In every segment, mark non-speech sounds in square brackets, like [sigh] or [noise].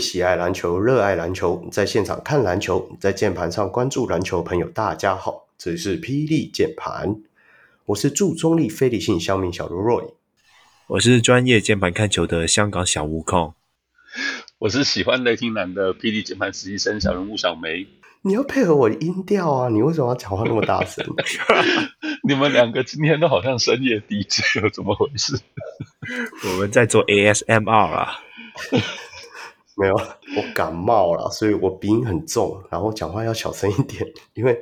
喜爱篮球、热爱篮球，在现场看篮球，在键盘上关注篮球朋友，大家好，这里是霹雳键盘，我是驻中立非理性小米小罗 Roy，我是专业键盘看球的香港小悟空，我是喜欢雷霆男的霹雳键盘实习生小人物小梅。你要配合我的音调啊！你为什么要讲话那么大声？[laughs] 你们两个今天都好像深夜 DJ 了，怎么回事？[laughs] 我们在做 ASMR 啊。[laughs] 没有，[laughs] 我感冒了，所以我鼻音很重，然后讲话要小声一点，因为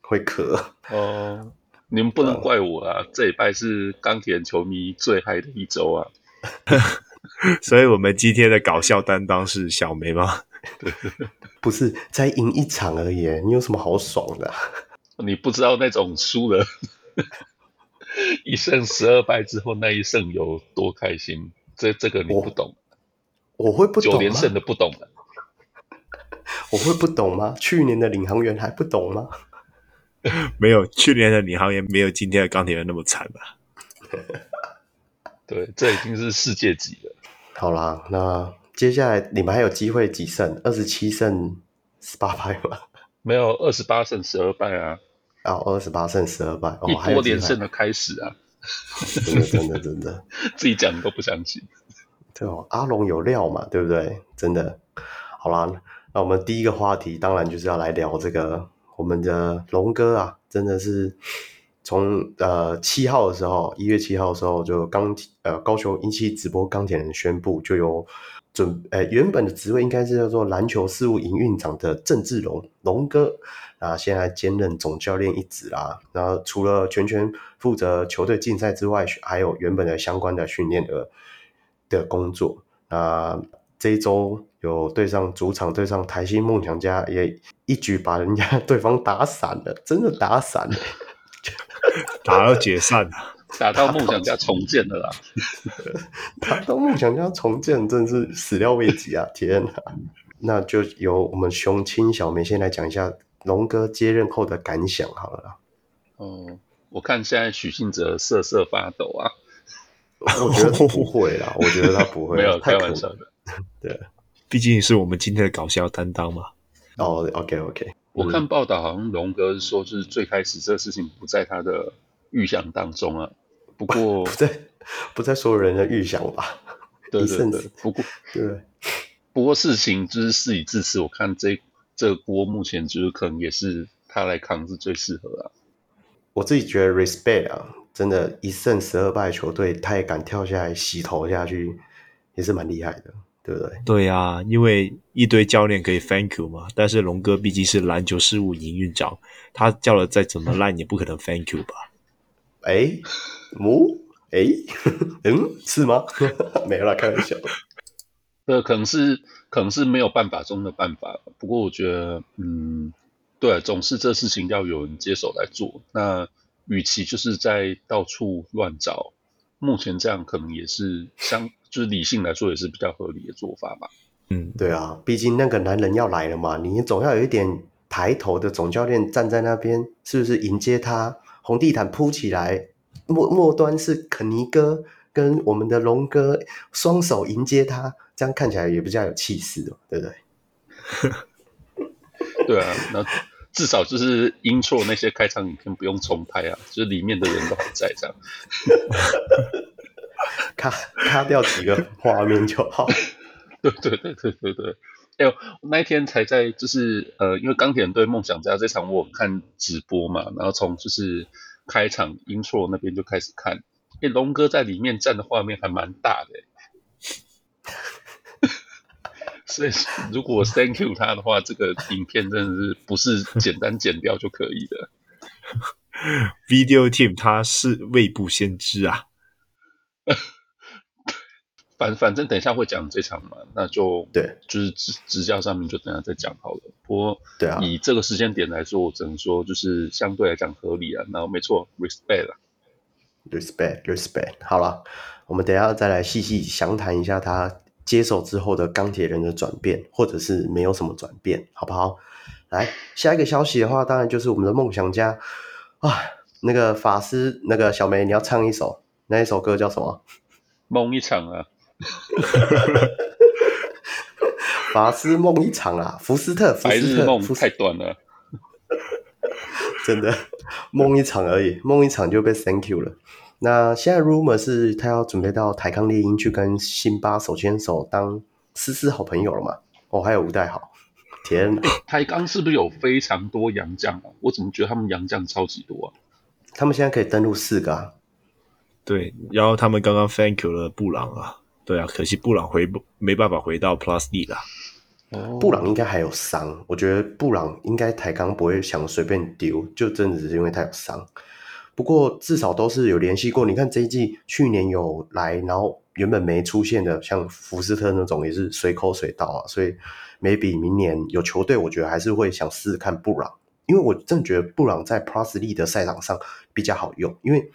会咳。哦，你们不能怪我啊！这礼拜是钢铁球迷最嗨的一周啊！[laughs] [laughs] 所以我们今天的搞笑担当是小梅吗？不是，才赢一场而已，你有什么好爽的啊？你不知道那种输了一胜十二败之后那一胜有多开心，这这个你不懂。我，我会不懂吗？九连胜的不懂的。[laughs] 我会不懂吗？去年的领航员还不懂吗？[laughs] 没有，去年的领航员没有今天的钢铁人那么惨吧？[laughs] 对，这已经是世界级了。好啦，那。接下来你们还有机会几胜？二十七胜十八败吗？没有，二十八胜十二败啊！啊、哦，二十八胜十二败，一波连胜的开始啊！真的，真的，真的，自己讲都不相信。对哦，阿龙有料嘛？对不对？真的。好啦，那我们第一个话题当然就是要来聊这个我们的龙哥啊，真的是从呃七号的时候，一月七号的时候就钢呃高雄一期直播钢铁人宣布就有。准诶，原本的职位应该是叫做篮球事务营运长的郑志龙龙哥啊，现在兼任总教练一职啦。然后除了全权负责球队竞赛之外，还有原本的相关的训练的的工作。啊，这一周有对上主场对上台新梦想家，也一举把人家对方打散了，真的打散了，[laughs] 打到解散了。打到梦想家重建了啦！[laughs] 打到梦想家重建，真是始料未及啊！天哪！那就由我们熊青小梅先来讲一下龙哥接任后的感想好了啦。哦，我看现在许信哲瑟瑟发抖啊！[laughs] 我觉得 [laughs] 不会啦，我觉得他不会，没有开玩笑的。对，毕竟是我们今天的搞笑担当嘛。哦，OK OK。我看报道好像龙哥是说，就是最开始这个事情不在他的预想当中啊。不过 [laughs] 不在不在所有人的预想吧？对对对。不过对，不过事情就是事已至此，我看这这锅目前就是可能也是他来扛是最适合啊。我自己觉得 respect 啊，真的，一胜十二败球队，他也敢跳下来洗头下去，也是蛮厉害的，对不对？对啊，因为一堆教练可以 thank you 嘛，但是龙哥毕竟是篮球事务营运长，他叫了再怎么烂也不可能 thank you 吧？哎。哦，哎，[laughs] 嗯，是吗？[laughs] 没有啦，开玩笑。这可能是可能是没有办法中的办法。不过我觉得，嗯，对，总是这事情要有人接手来做。那与其就是在到处乱找，目前这样可能也是相就是理性来说也是比较合理的做法吧。嗯，对啊，毕竟那个男人要来了嘛，你总要有一点抬头的总教练站在那边，是不是迎接他？红地毯铺起来。末末端是肯尼哥跟我们的龙哥双手迎接他，这样看起来也比较有气势哦，对不对？[laughs] 对啊，那至少就是 intro 那些开场影片不用重拍啊，[laughs] 就是里面的人都还在这样，[laughs] 卡卡掉几个画面就好。[laughs] 对对对对对对，哎呦，那一天才在就是呃，因为钢铁人对梦想家这场我看直播嘛，然后从就是。开场 intro 那边就开始看，哎，龙哥在里面站的画面还蛮大的，所以如果 thank you 他的话，这个影片真的是不是简单剪掉就可以的。Video team 他是未卜先知啊，[laughs] 反反正等一下会讲这场嘛，那就对，就是执执教上面就等一下再讲好了。不过，对啊，以这个时间点来说，我只能说就是相对来讲合理啊。那没错，respect 啦，respect，respect。好了，我们等一下再来细细详谈一下他接手之后的钢铁人的转变，或者是没有什么转变，好不好？来，下一个消息的话，当然就是我们的梦想家啊，那个法师，那个小梅，你要唱一首，那一首歌叫什么？梦一场啊！[laughs] 法师梦一场啊！福斯特，福斯特，太短了，真的梦一场而已，梦一场就被 Thank you 了。那现在 rumor 是他要准备到台康猎鹰去跟辛巴手牵手当丝丝好朋友了嘛？哦，还有吴代豪，天哪！台钢是不是有非常多洋将啊？我怎么觉得他们洋将超级多啊？他们现在可以登录四个啊。对，然后他们刚刚 thank you 了布朗啊，对啊，可惜布朗回不没办法回到 Plus D 了。哦，布朗应该还有伤，我觉得布朗应该台钢不会想随便丢，就真的只是因为他有伤。不过至少都是有联系过。你看这一季去年有来，然后原本没出现的，像福斯特那种也是随口随到啊。所以 maybe 明年有球队，我觉得还是会想试试看布朗，因为我真的觉得布朗在 Plus League 的赛场上比较好用。因为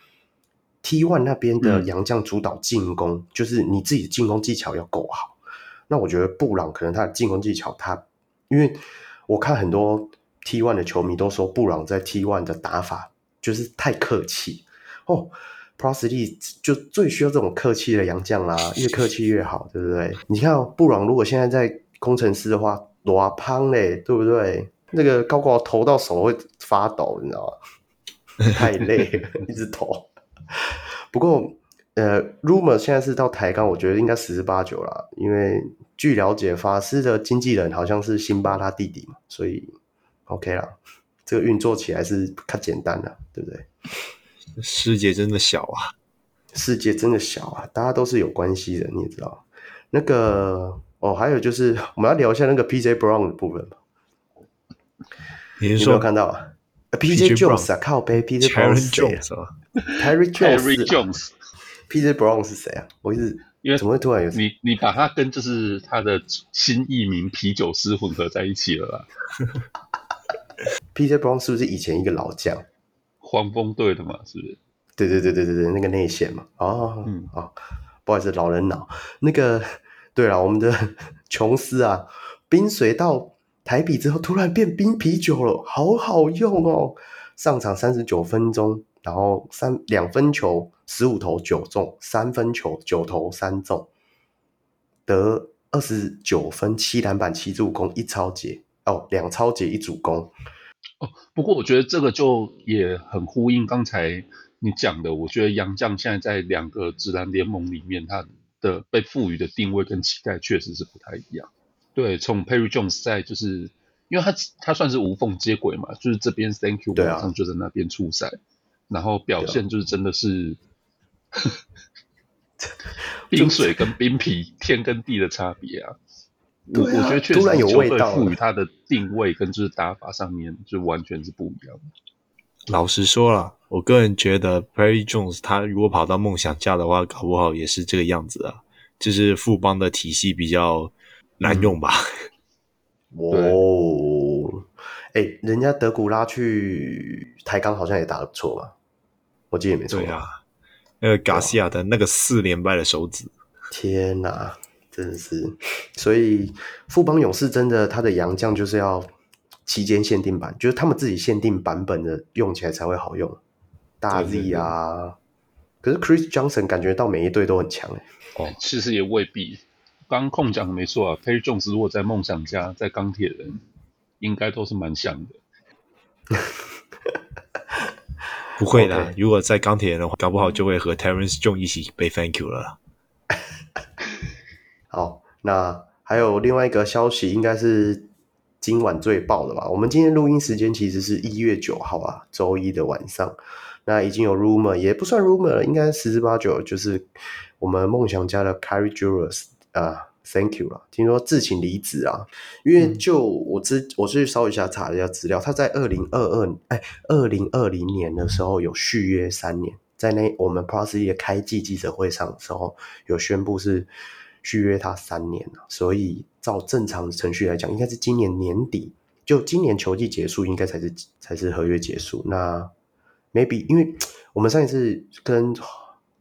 T One 那边的洋将主导进攻，嗯、就是你自己的进攻技巧要够好。那我觉得布朗可能他的进攻技巧他，他因为我看很多 T One 的球迷都说布朗在 T One 的打法。就是太客气哦，Prosie 就最需要这种客气的洋将啦，越客气越好，对不对？你看、布朗如果现在在工程师的话，多胖嘞，对不对？那个高高投到手会发抖，你知道吗？[laughs] 太累了，一直投。不过，呃，Rumor 现在是到台钢，我觉得应该十之八九啦，因为据了解，法师的经纪人好像是辛巴他弟弟嘛，所以 OK 啦。这个运作起来是太简单了，对不对？世界真的小啊，世界真的小啊，大家都是有关系的，你也知道。那个哦，还有就是 [laughs] 我们要聊一下那个 P.J. Brown 的部分吧。你是说有没有看到啊？P.J. Jones 啊，靠背 P.J. Brown 是谁啊？Terry Jones，P.J. Brown 是谁啊？我一直因为怎么会突然有你？你把他跟就是他的新艺名啤酒师混合在一起了啦。[laughs] [laughs] P.J. Brown 是不是以前一个老将？黄蜂队的嘛，是不是？对对对对对对，那个内线嘛。哦，嗯啊、哦，不好意思，老人脑。那个，对了，我们的 [laughs] 琼斯啊，冰水到台比之后，突然变冰啤酒了，好好用哦。上场三十九分钟，然后三两分球十五投九中，三分球九投三中，得二十九分七篮板七助攻一抄截。哦，两抄截一主攻。哦，不过我觉得这个就也很呼应刚才你讲的。我觉得杨绛现在在两个直男联盟里面，他的被赋予的定位跟期待确实是不太一样。对，从 Perry Jones 在就是，因为他他算是无缝接轨嘛，就是这边 Thank you，马上就在那边出赛，啊、然后表现就是真的是，[laughs] 冰水跟冰皮天跟地的差别啊。我、啊、我觉得确实，球队赋予他的定位跟就是打法上面就完全是不一样的。老实说了，我个人觉得 Perry Jones 他如果跑到梦想家的话，搞不好也是这个样子啊。就是富邦的体系比较难用吧。哦，哎，人家德古拉去台钢好像也打得不错嘛，我记得也没错。对啊，那个 Garcia 的那个四连败的手指，天哪！真是，所以富邦勇士真的，他的洋将就是要期间限定版，就是他们自己限定版本的，用起来才会好用。大 Z 啊，可是 Chris Johnson 感觉到每一队都很强哎。哦，其实也未必。刚控讲的没错啊，Perry Jones 如果在梦想家，在钢铁人，应该都是蛮像的。不会的，Okay. 如果在钢铁人的话，搞不好就会和 Terrence Jones 一起被 Thank you 了。好，那还有另外一个消息，应该是今晚最爆的吧？我们今天录音时间其实是一月九号啊，周一的晚上。那已经有 rumor，也不算 rumor 了，应该十之八九，就是我们梦想家的 Kyrie Julius 啊，Thank you 啦。听说自请离职啊，因为就我之我去稍微一下查了一下资料，他在二零二二哎二零二零年的时候有续约三年，在那我们 Plus 的开季记者会上的时候有宣布是。续约他三年了，所以照正常的程序来讲，应该是今年年底，就今年球季结束，应该才是才是合约结束。那 maybe 因为我们上一次跟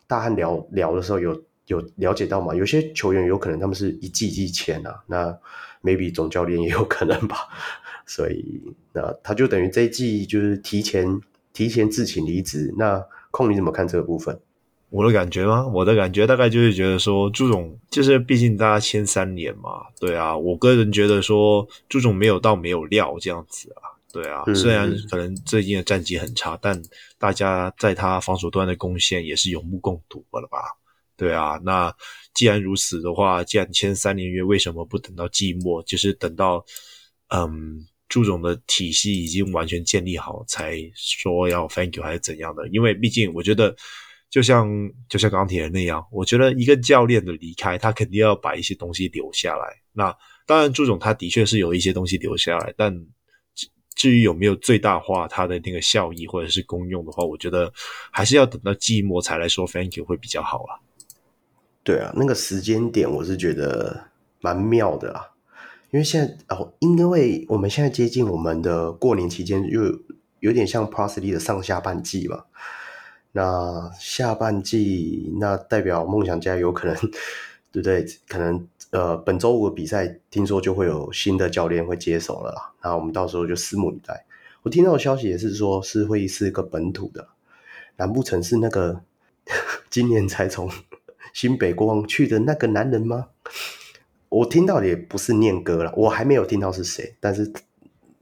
大汉聊聊的时候有，有了解到嘛，有些球员有可能他们是一季一季签啊，那 maybe 总教练也有可能吧，[laughs] 所以那他就等于这一季就是提前提前自请离职。那空你怎么看这个部分？我的感觉吗？我的感觉大概就是觉得说，朱总就是毕竟大家签三年嘛，对啊，我个人觉得说朱总没有到没有料这样子啊，对啊，嗯、虽然可能最近的战绩很差，但大家在他防守端的贡献也是有目共睹了吧？对啊，那既然如此的话，既然签三年约，为什么不等到季末，就是等到嗯朱总的体系已经完全建立好，才说要 thank you 还是怎样的？因为毕竟我觉得。就像就像钢铁人那样，我觉得一个教练的离开，他肯定要把一些东西留下来。那当然，朱总他的确是有一些东西留下来，但至于有没有最大化他的那个效益或者是功用的话，我觉得还是要等到季末才来说 thank you 会比较好啊。对啊，那个时间点我是觉得蛮妙的啦，因为现在哦，因为我们现在接近我们的过年期间，又有，点像 Parsley 的上下半季嘛。那下半季，那代表梦想家有可能，[laughs] 对不对？可能呃，本周五的比赛听说就会有新的教练会接手了啦。那我们到时候就拭目以待。我听到的消息也是说，是会是一个本土的，难不成是那个 [laughs] 今年才从新北国去的那个男人吗？我听到的也不是念哥了，我还没有听到是谁，但是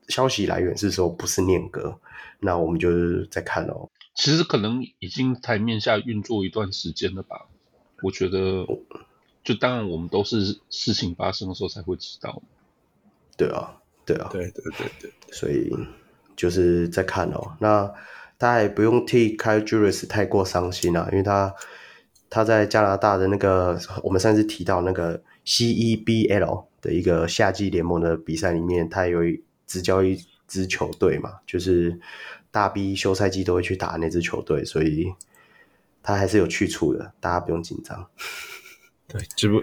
消息来源是说不是念哥，那我们就是在看哦。其实可能已经台面下运作一段时间了吧，我觉得，就当然我们都是事情发生的时候才会知道。对啊，对啊，对对对对，所以就是在看哦。那大家也不用替 Kyle Julius 太过伤心啊，因为他他在加拿大的那个我们上次提到那个 CEBL 的一个夏季联盟的比赛里面，他有执教一支球队嘛，就是。大 B 休赛季都会去打那支球队，所以他还是有去处的，大家不用紧张。[laughs] 对，只不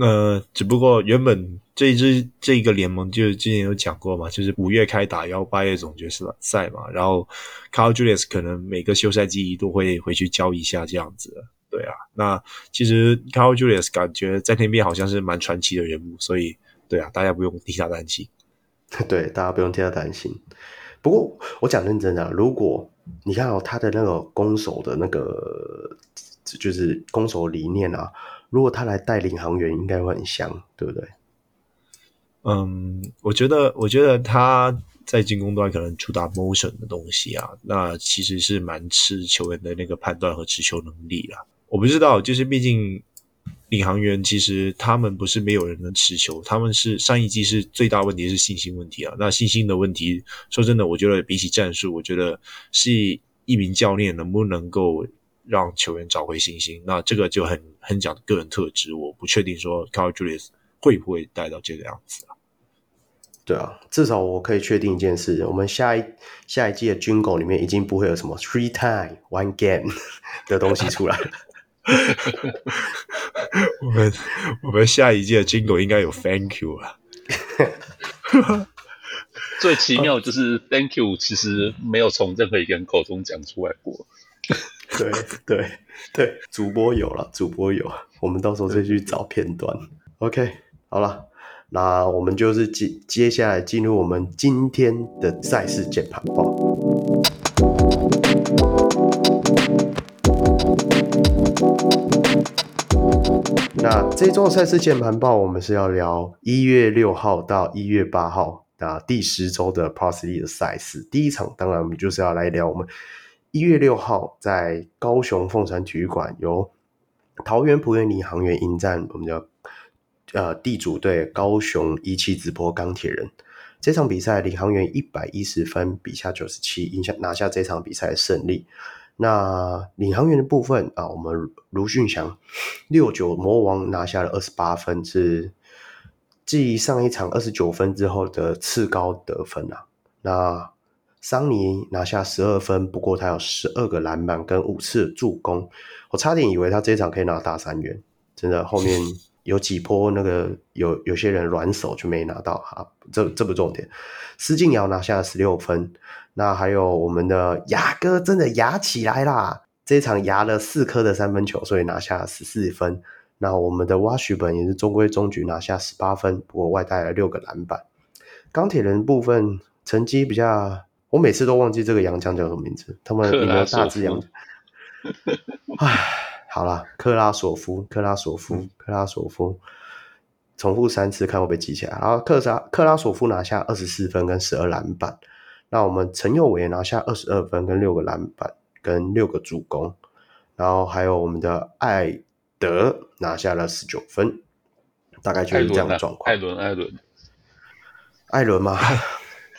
呃，只不过原本这一支这一个联盟就之前有讲过嘛，就是五月开打，然后八月总决赛嘛，然后 Carl Julius 可能每个休赛季都会回去教一下这样子。对啊，那其实 Carl Julius 感觉在那边好像是蛮传奇的人物，所以对啊，大家不用替他担心。[laughs] 对，大家不用替他担心。不过我讲认真的，如果你看哦，他的那个攻守的那个，就是攻守理念啊，如果他来带领航员，应该会很香，对不对？嗯，我觉得，我觉得他在进攻端可能主打 motion 的东西啊，那其实是蛮吃球员的那个判断和持球能力啦。我不知道，就是毕竟。领航员其实他们不是没有人能持球，他们是上一季是最大问题是信心问题啊。那信心的问题，说真的，我觉得比起战术，我觉得是一名教练能不能够让球员找回信心。那这个就很很讲个人特质，我不确定说 Kyle Julius 会不会带到这个样子啊。对啊，至少我可以确定一件事，我们下一下一季的军狗里面已经不会有什么 three time one game 的东西出来了。[laughs] 我们我们下一届的金狗应该有 Thank you 啊！[laughs] 最奇妙就是 Thank you，其实没有从任何一个人口中讲出来过。对对对，主播有了，主播有，我们到时候再去找片段。OK，好了，那我们就是接接下来进入我们今天的赛事键盘报。那这周赛事键盘报，我们是要聊一月六号到一月八号啊，第十周的 Parsley 的赛事。第一场，当然我们就是要来聊我们一月六号在高雄凤山体育馆由桃园璞园领航员迎战我们的呃地主队高雄一期直播钢铁人。这场比赛领航员一百一十分比下九十七，赢下拿下这场比赛的胜利。那领航员的部分啊，我们卢俊祥六九魔王拿下了二十八分，是继上一场二十九分之后的次高得分啊。那桑尼拿下十二分，不过他有十二个篮板跟五次助攻，我差点以为他这一场可以拿大三元，真的后面有几波那个有有些人软手就没拿到哈，这这不重点。施晋尧拿下十六分。那还有我们的牙哥真的牙起来啦！这一场牙了四颗的三分球，所以拿下十四分。那我们的 Washburn 也是中规中矩拿下十八分，不过外带了六个篮板。钢铁人部分成绩比较我每次都忘记这个洋将叫什么名字。他们有没有大只洋将？唉，好了，克拉索夫，克拉索夫，嗯、克拉索夫，重复三次看会不会记起来。然后克拉克拉索夫拿下二十四分跟十二篮板。那我们陈佑伟拿下二十二分跟六个篮板跟六个助攻。然后还有我们的艾德拿下了十九分，大概就是这样的状况。艾伦，艾伦，艾伦吗？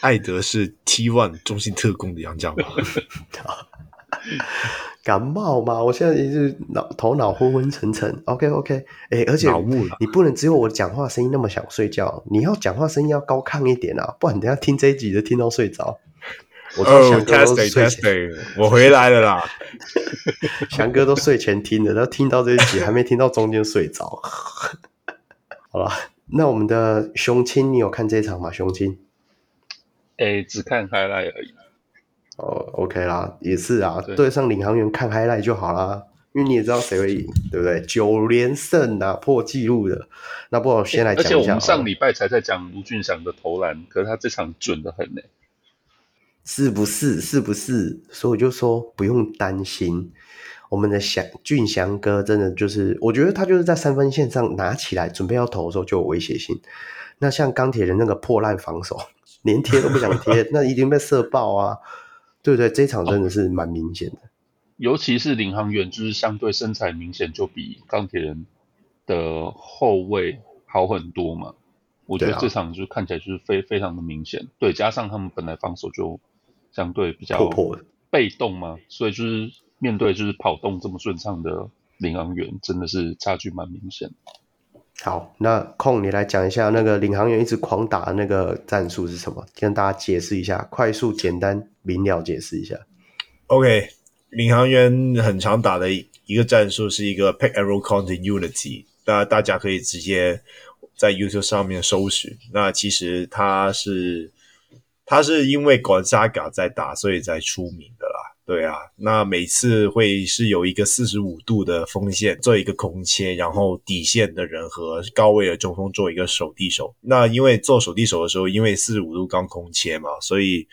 艾德是 T One 中心特工的杨将吗？[laughs] 感冒嘛？我现在也是脑头脑昏昏沉沉。OK OK，哎、欸，而且你不能只有我讲话声音那么想睡觉，你要讲话声音要高亢一点啊，不然等下听这一集就听到睡着。我翔哥都睡前，oh, testing, testing. 我回来了啦。[laughs] 翔哥都睡前听的，他听到这一集还没听到中间睡着。[laughs] 好了，那我们的雄青，你有看这一场吗？雄青？哎、欸，只看 highlight 而已。哦，OK 啦，也是啊，对，对上领航员看 highlight 就好啦，因为你也知道谁会赢，对不对？九连胜啊，破纪录的。那不，我先来讲一下。而且我们上礼拜才在讲卢俊祥的投篮，可是他这场准的很呢，是不是？是不是？所以我就说不用担心，我们的祥俊祥哥真的就是，我觉得他就是在三分线上拿起来准备要投的时候就有威胁性。那像钢铁人那个破烂防守。连贴都不想贴，[laughs] 那一定被射爆啊！对不对？这一场真的是蛮明显的，哦，尤其是领航员，就是相对身材明显就比钢铁人的后卫好很多嘛。我觉得这场就看起来就是非非常的明显，对，加上他们本来防守就相对比较被动嘛，所以就是面对就是跑动这么顺畅的领航员，真的是差距蛮明显。好，那空你来讲一下那个领航员一直狂打的那个战术是什么？跟大家解释一下，快速、简单、明了解释一下。OK，领航员很常打的一个战术是一个 Pick and Roll Continuity，那大家可以直接在 YouTube 上面搜寻。那其实他是他是因为广杀稿在打，所以才出名。对啊，那每次会是有一个四十五度的锋线做一个空切，然后底线的人和高位的中锋做一个手递手。那因为做手递手的时候，因为四十五度刚空切嘛，所以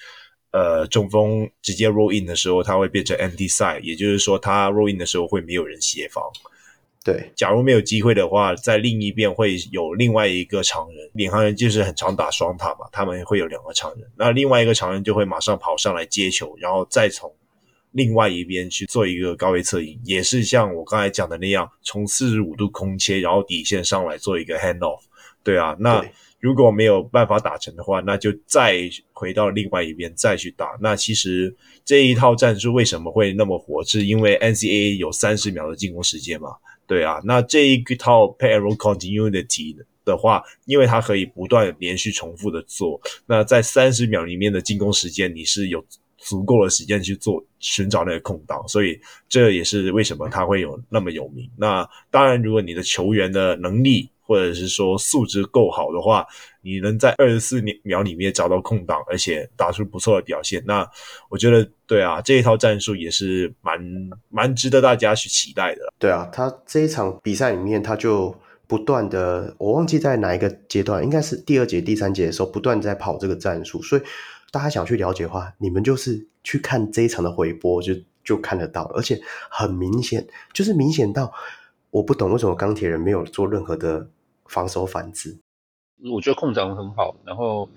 呃中锋直接 roll in 的时候，它会变成 empty side，也就是说他 roll in 的时候会没有人协防。对，假如没有机会的话，在另一边会有另外一个常人，领航员就是很常打双塔嘛，他们会有两个常人，那另外一个常人就会马上跑上来接球，然后再从。另外一边去做一个高位侧影，也是像我刚才讲的那样，从四十五度空切，然后底线上来做一个 hand off。对啊，那如果没有办法打成的话，那就再回到另外一边再去打。那其实这一套战术为什么会那么火？是因为 NCAA 有三十秒的进攻时间嘛？对啊，那这一套 pick and roll continuity 的话，因为它可以不断连续重复的做，那在三十秒里面的进攻时间，你是有。足够的时间去做寻找那个空档，所以这也是为什么他会有那么有名。那当然，如果你的球员的能力或者是说素质够好的话，你能在二十四秒里面找到空档，而且打出不错的表现，那我觉得对啊，这一套战术也是蛮蛮值得大家去期待的。对啊，他这一场比赛里面，他就不断的，我忘记在哪一个阶段，应该是第二节、第三节的时候，不断在跑这个战术，所以。大家想去了解的话，你们就是去看这一场的回播，就就看得到，而且很明显，就是明显到我不懂为什么钢铁人没有做任何的防守反制。我觉得控场很好，然后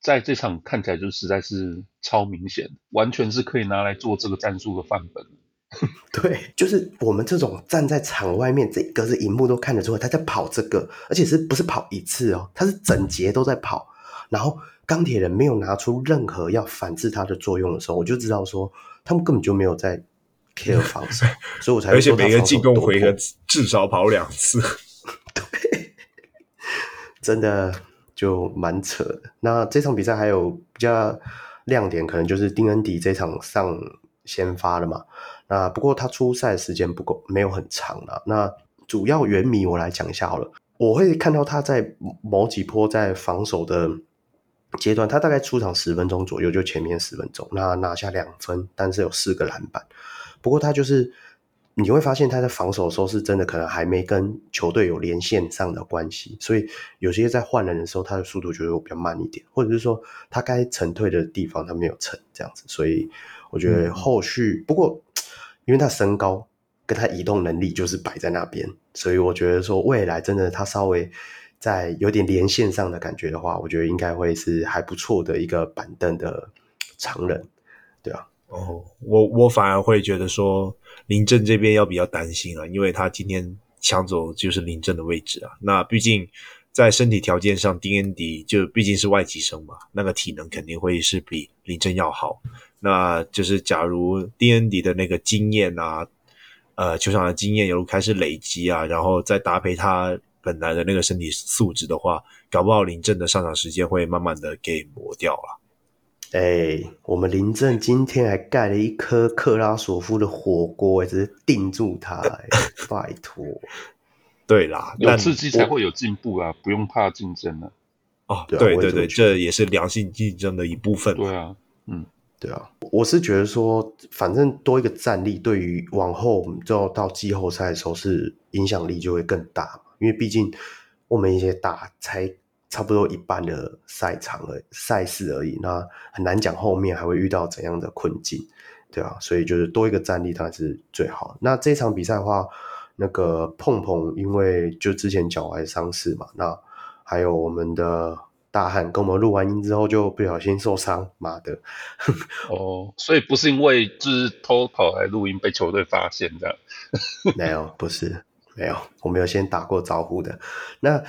在这场看起来就实在是超明显，完全是可以拿来做这个战术的范本。[laughs] 对，就是我们这种站在场外面，这隔着荧幕都看得出来他在跑这个，而且是不是跑一次哦？他是整节都在跑，然后。钢铁人没有拿出任何要反制他的作用的时候，我就知道说他们根本就没有在 care 防守，[laughs] 所以我才。而且每个进攻回合至少跑两次，[laughs] 对，真的就蛮扯的。那这场比赛还有比较亮点，可能就是丁恩迪这场上先发了嘛。那不过他出赛时间不够，没有很长了。那主要原迷我来讲一下好了，我会看到他在某几波在防守的。阶段，他大概出场十分钟左右，就前面十分钟，那拿下两分，但是有四个篮板。不过他就是你会发现他在防守的时候是真的可能还没跟球队有连线上的关系，所以有些在换人的时候，他的速度就会比较慢一点，或者是说他该沉退的地方他没有沉这样子，所以我觉得后续、嗯、不过因为他身高跟他移动能力就是摆在那边，所以我觉得说未来真的他稍微在有点连线上的感觉的话，我觉得应该会是还不错的一个板凳的常人，对啊。哦，我我反而会觉得说林政这边要比较担心啊，因为他今天抢走就是林政的位置啊。那毕竟在身体条件上，丁恩迪就毕竟是外籍生嘛，那个体能肯定会是比林政要好。那就是假如丁恩迪的那个经验啊，呃，球场的经验又开始累积啊，然后再搭配他本来的那个身体素质的话，搞不好林振的上场时间会慢慢的给磨掉了。哎、欸，我们林振今天还盖了一颗克拉索夫的火锅，只是定住他，拜托。[laughs] 对啦，有刺激才会有进步啊，不用怕竞争了。哦，对对对，这也是良性竞争的一部分。对啊，嗯，对啊，我是觉得说，反正多一个战力，对于往后就到季后赛的时候，是影响力就会更大，因为毕竟我们一些打才。差不多一半的赛场而赛事而已，那很难讲后面还会遇到怎样的困境，对啊，所以就是多一个战力当然是最好。那这场比赛的话，那个碰碰因为就之前脚踝伤势嘛，那还有我们的大汉跟我们录完音之后就不小心受伤，妈的！哦，所以不是因为就是偷跑来录音被球队发现这样？[laughs] 没有，不是，没有，我没有先打过招呼的。那。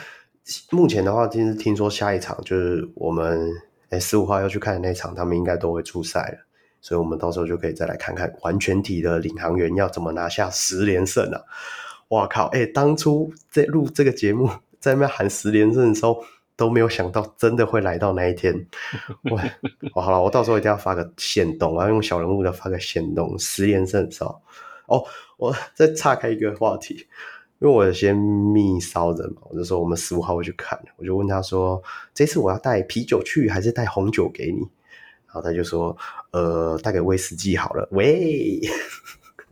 目前的话，其实听说下一场就是我们诶十五号要去看的那场，他们应该都会出赛了，所以我们到时候就可以再来看看完全体的领航员要怎么拿下十连胜了、哇靠！哎，当初在录这个节目，在那边喊十连胜的时候，都没有想到真的会来到那一天。我，好了，我到时候一定要发个限动，我要用小人物的发个限动，十连胜的时候。哦，我再岔开一个话题。因为我先密骚人嘛，我就说我们十五号会去看，我就问他说，这次我要带啤酒去还是带红酒给你？然后他就说，呃，带给威士忌好了。[laughs] 喂，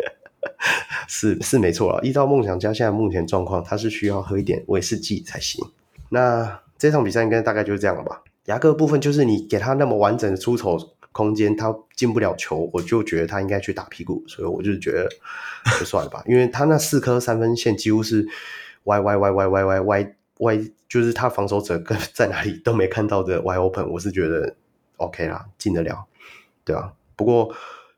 [laughs] 是是没错啊，依照梦想家现在目前状况，他是需要喝一点威士忌才行。那这场比赛应该大概就是这样吧？牙哥部分就是你给他那么完整的出丑。空间他进不了球，我就觉得他应该去打屁股，所以我就觉得就算了吧，[laughs] 因为他那四颗三分线几乎是歪歪歪歪歪歪歪歪，就是他防守者跟在哪里都没看到的歪 open，我是觉得 OK 啦，进得了，对啊。不过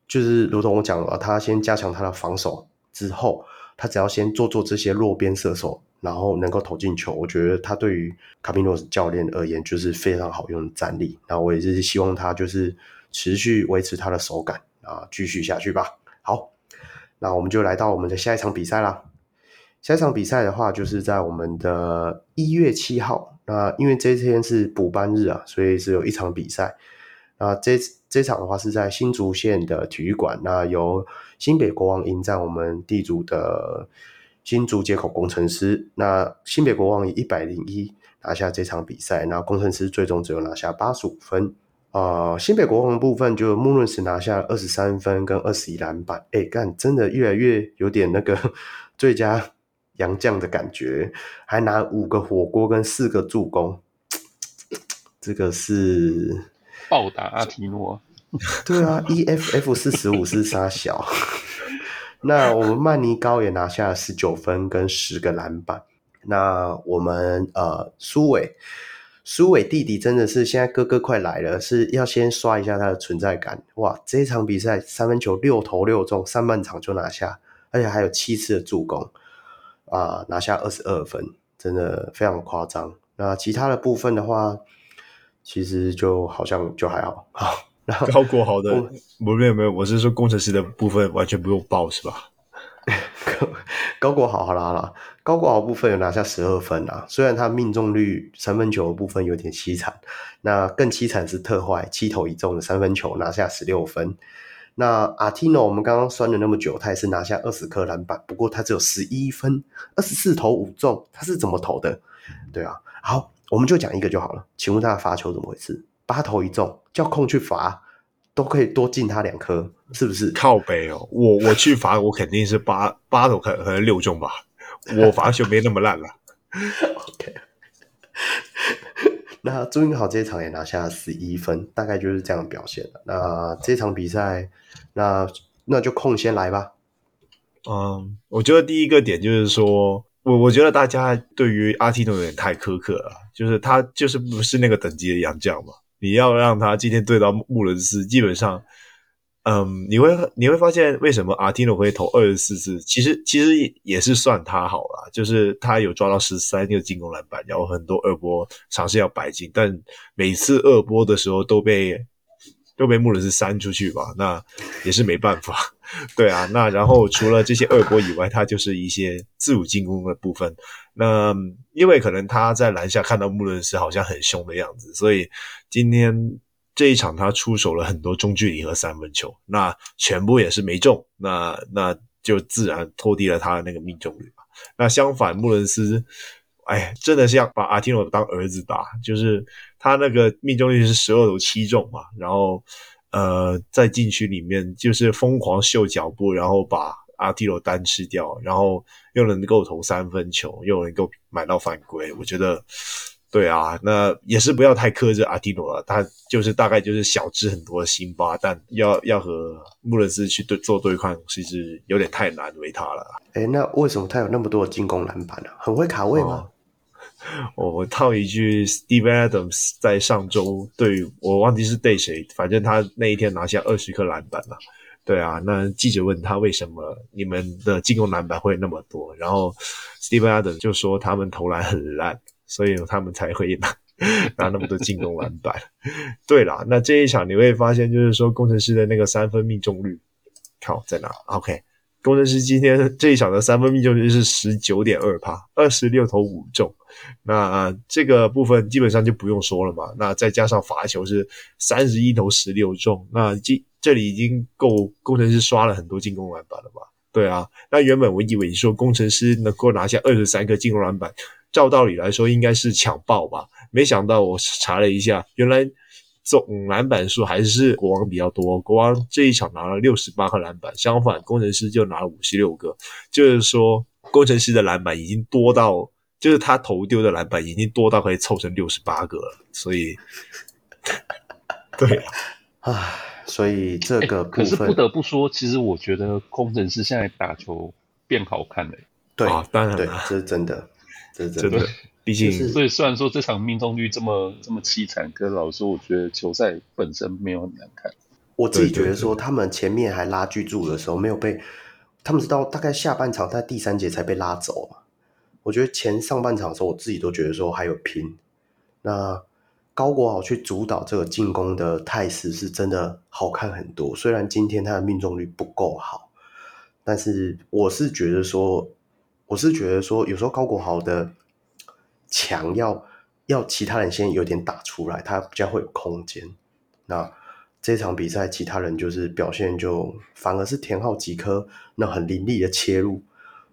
就是如同我讲了，他先加强他的防守之后，他只要先做做这些弱边射手，然后能够投进球，我觉得他对于卡宾诺斯教练而言就是非常好用的战力。然后我也是希望他就是。持续维持他的手感啊，继续下去吧。好，那我们就来到我们的下一场比赛啦。下一场比赛的话，就是在我们的一月七号。那因为这天是补班日啊，所以只有一场比赛。那这这场的话是在新竹县的体育馆，那由新北国王迎战我们地主的新竹街口工程师。那新北国王以一百零一拿下这场比赛，那工程师最终只有拿下八十五分。啊、呃，新北国王的部分就穆伦斯拿下二十三分跟二十一篮板，哎，干真的越来越有点那个 [laughs] 最佳洋将的感觉，还拿五个火锅跟四个助攻，这个是暴打阿提诺。[laughs] 对啊，EFF 四十五是杀小。[laughs] 那我们曼尼高也拿下了十九分跟十个篮板。那我们呃苏伟。苏伟弟弟真的是现在哥哥快来了，是要先刷一下他的存在感。哇，这一场比赛三分球六投六中，上半场就拿下，而且还有七次的助攻，啊，拿下二十二分，真的非常夸张。那其他的部分的话，其实就好像就还好。[laughs] 好，然后高国豪的，我没有没有，我是说工程师的部分完全不用报是吧？[laughs] 高国豪好啦好啦，高国豪部分有拿下十二分啊，虽然他命中率三分球的部分有点凄惨，那更凄惨是特坏七投一中的三分球拿下十六分。那阿提诺我们刚刚酸了那么久，他也是拿下二十颗篮板，不过他只有十一分，二十四投五中，他是怎么投的？对啊，好，我们就讲一个就好了。请问他的罚球怎么回事？八投一中，叫控去罚，都可以多进他两颗，是不是？靠北哦，我我去罚我肯定是八八投可可能六中吧，我罚球没那么烂了。[laughs] OK，那朱云豪这一场也拿下十一分，大概就是这样的表现了。那这场比赛，那那就空先来吧。嗯，我觉得第一个点就是说，我我觉得大家对于阿提诺有点太苛刻了，就是他就是不是那个等级的洋将嘛。你要让他今天对到穆伦斯，基本上，嗯，你会你会发现为什么阿提诺会投二十四次，其实其实也是算他好了，就是他有抓到十三个进攻篮板，然后很多二波尝试要摆进，但每次二波的时候都被。都被穆伦斯扇出去吧，那也是没办法。[laughs] 对啊，那然后除了这些二波以外，他就是一些自主进攻的部分。那因为可能他在篮下看到穆伦斯好像很凶的样子，所以今天这一场他出手了很多中距离和三分球，那全部也是没中，那那就自然拖低了他的那个命中率吧。那相反，穆伦斯，哎，真的是要把阿提诺当儿子打，就是。他那个命中率是十二投七中嘛，然后呃在禁区里面就是疯狂秀脚步，然后把阿提罗单吃掉，然后又能够投三分球，又能够买到犯规，我觉得对啊，那也是不要太苛责阿提罗了，他就是大概就是小只很多的辛巴，但要要和穆伦斯去对做对抗，其实有点太难为他了。诶，那为什么他有那么多的进攻篮板呢？很会卡位吗？哦我 [laughs] 我套一句，Steven Adams 在上周对我忘记是对谁，反正他那一天拿下二十颗篮板了。对啊，那记者问他为什么你们的进攻篮板会那么多，然后 Steven Adams 就说他们投篮很烂，所以他们才会拿 [laughs] 拿那么多进攻篮板。[laughs] 对啦，那这一场你会发现，就是说工程师的那个三分命中率，靠在哪？OK。工程师今天这一场的三分命中率是十九点二趴，二十六投五中，那这个部分基本上就不用说了嘛。那再加上罚球是三十一投十六中，那这这里已经够工程师刷了很多进攻篮板了吧？对啊，那原本我以为你说工程师能够拿下二十三个进攻篮板，照道理来说应该是抢爆吧？没想到我查了一下，原来。总篮板数还是国王比较多，国王这一场拿了六十八个篮板，相反工程师就拿了五十六个，就是说工程师的篮板已经多到，就是他投丢的篮板已经多到可以凑成六十八个了，所以，[laughs] 对啊，所以这个、欸、可是不得不说，其实我觉得工程师现在打球变好看了，对啊，当然了，这是真的，这是真的。毕竟，所以虽然说这场命中率这么这么凄惨，可是老实说，我觉得球赛本身没有很难看。我自己觉得说，他们前面还拉锯住的时候，没有被，他们是到大概下半场在第三节才被拉走嘛。我觉得前上半场的时候，我自己都觉得说还有拼。那高国豪去主导这个进攻的态势是真的好看很多。虽然今天他的命中率不够好，但是我是觉得说，我是觉得说，有时候高国豪的。强要要其他人先有点打出来，他比较会有空间。那这场比赛其他人就是表现就反而是田浩几颗那很凌厉的切入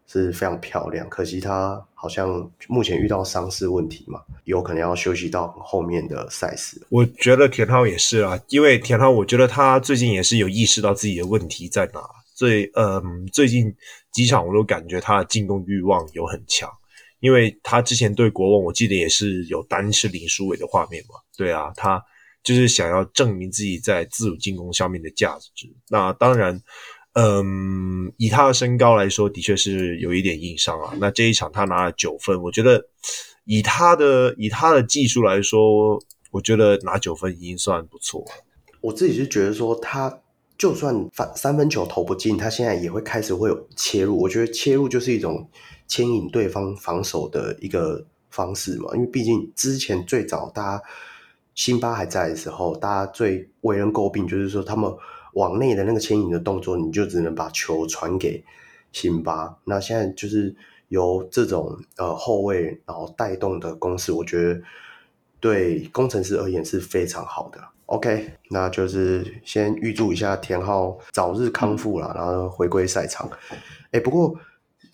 是非常漂亮。可惜他好像目前遇到伤势问题嘛，有可能要休息到后面的赛事。我觉得田浩也是啊，因为田浩我觉得他最近也是有意识到自己的问题在哪。所以嗯，最近几场我都感觉他的进攻欲望有很强。因为他之前对国王，我记得也是有单吃林书伟的画面嘛。对啊，他就是想要证明自己在自主进攻上面的价值。那当然，嗯，以他的身高来说，的确是有一点硬伤啊。那这一场他拿了九分，我觉得以他的以他的技术来说，我觉得拿九分已经算不错。我自己是觉得说，他就算反三分球投不进，他现在也会开始会有切入。我觉得切入就是一种。牵引对方防守的一个方式嘛，因为毕竟之前最早大家辛巴还在的时候，大家最为人诟病就是说他们往内的那个牵引的动作，你就只能把球传给辛巴。那现在就是由这种呃后卫然后带动的攻势，我觉得对工程师而言是非常好的。OK，那就是先预祝一下田浩早日康复了，然后回归赛场。哎，不过。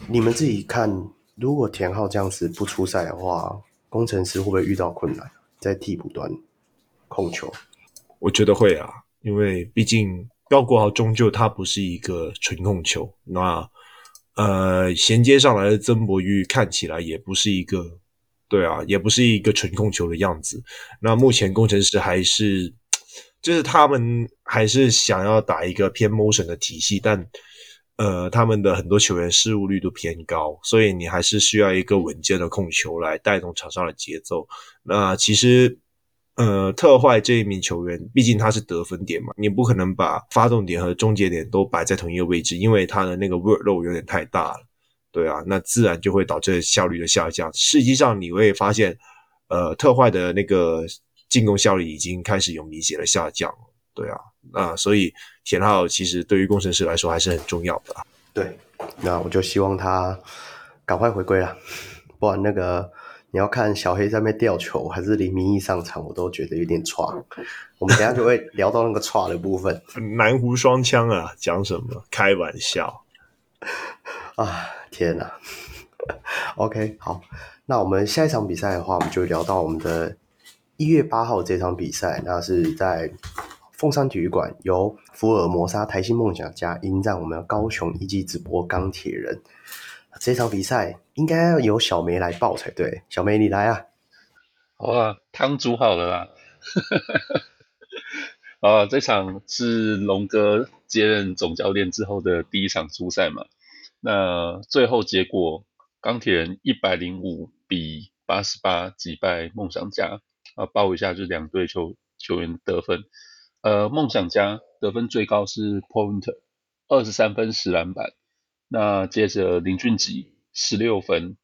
你们自己看，如果田浩这样子不出赛的话，工程师会不会遇到困难在替补端控球？我觉得会啊，因为毕竟高国豪终究他不是一个纯控球，那呃衔接上来的曾博玉看起来也不是一个，对啊，也不是一个纯控球的样子。那目前工程师还是就是他们还是想要打一个偏 motion 的体系，但呃他们的很多球员失误率都偏高，所以你还是需要一个稳健的控球来带动场上的节奏。那其实。呃，特坏这一名球员，毕竟他是得分点嘛，你不可能把发动点和终结点都摆在同一个位置，因为他的那个 workload 有点太大了，对啊，那自然就会导致效率的下降。实际上你会发现，呃，特坏的那个进攻效率已经开始有明显的下降，对啊，那所以田浩其实对于工程师来说还是很重要的。对，那我就希望他赶快回归了，不然那个。你要看小黑在那边吊球，还是林明义上场，我都觉得有点差。我们等下就会聊到那个差的部分。南湖双枪啊，讲什么？开玩笑啊！天哪！OK，好，那我们下一场比赛的话，我们就聊到我们的一月八号这场比赛，那是在凤山体育馆，由福尔摩沙台新梦想家迎战我们的高雄一记直播钢铁人。这场比赛应该要由小梅来报才对，小梅你来啊！好啊，汤煮好了啦。啊，[laughs] 这场是龙哥接任总教练之后的第一场出赛嘛？那最后结果，钢铁人一百零五比八十八击败梦想家。啊，报一下就两队球球员得分。呃，梦想家得分最高是 Pointer，二十三分十篮板。那接着林俊杰十六分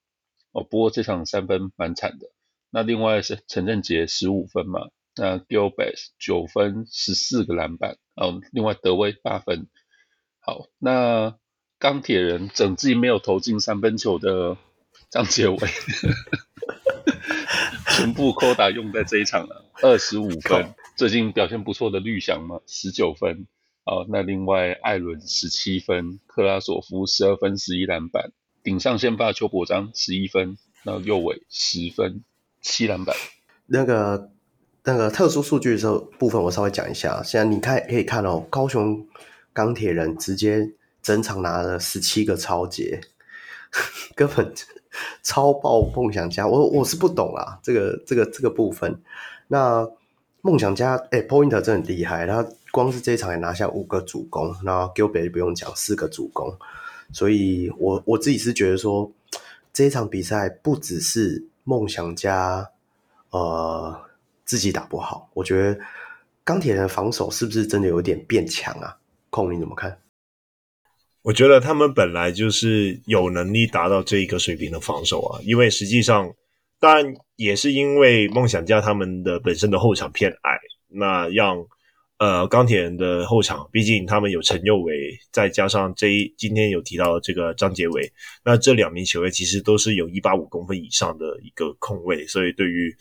哦，不过这场三分蛮惨的。那另外是陈振杰十五分嘛，那 Gilbert 九分十四个篮板哦，另外德威八分。好，那钢铁人整季没有投进三分球的张杰伟，[laughs] 全部 quota 用在这一场了，二十五分。最近表现不错的绿翔嘛，十九分。好，那另外艾伦十七分，克拉索夫十二分十一篮板，顶上先发邱国章十一分，然后右尾十分七篮板。那个那个特殊数据的时候部分，我稍微讲一下。现在你看可以看哦，高雄钢铁人直接整场拿了十七个抄截，[laughs] 根本超爆梦想家。我我是不懂啊，这个这个这个部分。那梦想家哎，Pointer 真的很厉害，他。光是这一场也拿下五个主攻，那 Gilbert 不用讲，四个主攻，所以我我自己是觉得说，这一场比赛不只是梦想家呃自己打不好，我觉得钢铁人防守是不是真的有点变强啊？控你怎么看？我觉得他们本来就是有能力达到这一个水平的防守啊，因为实际上当然也是因为梦想家他们的本身的后场偏矮，那让。呃，钢铁人的后场，毕竟他们有陈佑伟，再加上这一今天有提到这个张杰伟，那这两名球员其实都是有一八五公分以上的一个控卫，所以对于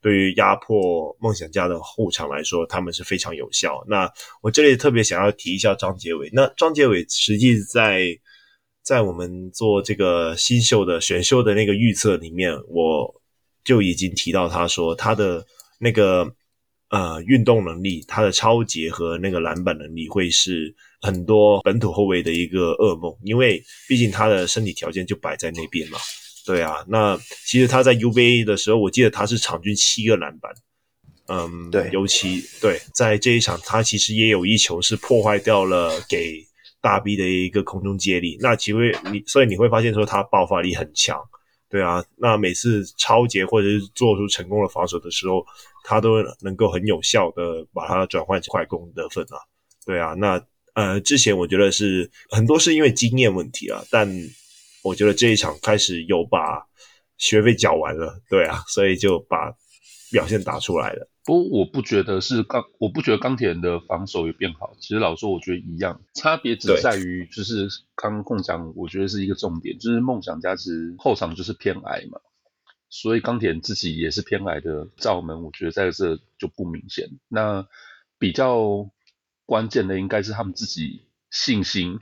对于压迫梦想家的后场来说，他们是非常有效。那我这里特别想要提一下张杰伟，那张杰伟实际在在我们做这个新秀的选秀的那个预测里面，我就已经提到他说他的那个。呃，运动能力，他的抄截和那个篮板能力会是很多本土后卫的一个噩梦，因为毕竟他的身体条件就摆在那边嘛。对啊，那其实他在 UBA 的时候，我记得他是场均七个篮板。嗯，对，尤其对，在这一场，他其实也有一球是破坏掉了给大 B 的一个空中接力。那其实你，所以你会发现说他爆发力很强。对啊，那每次抄截或者是做出成功的防守的时候，他都能够很有效的把它转换成快攻得分啊。对啊，那呃之前我觉得是很多是因为经验问题啊，但我觉得这一场开始有把学费缴完了，对啊，所以就把表现打出来了。不过我不觉得是钢，我不觉得钢铁人的防守也变好。其实老实说，我觉得一样，差别只在于就是刚刚控讲，我觉得是一个重点，就是梦想家其实后场就是偏矮嘛，所以钢铁人自己也是偏矮的罩门，我觉得在这就不明显。那比较关键的应该是他们自己信心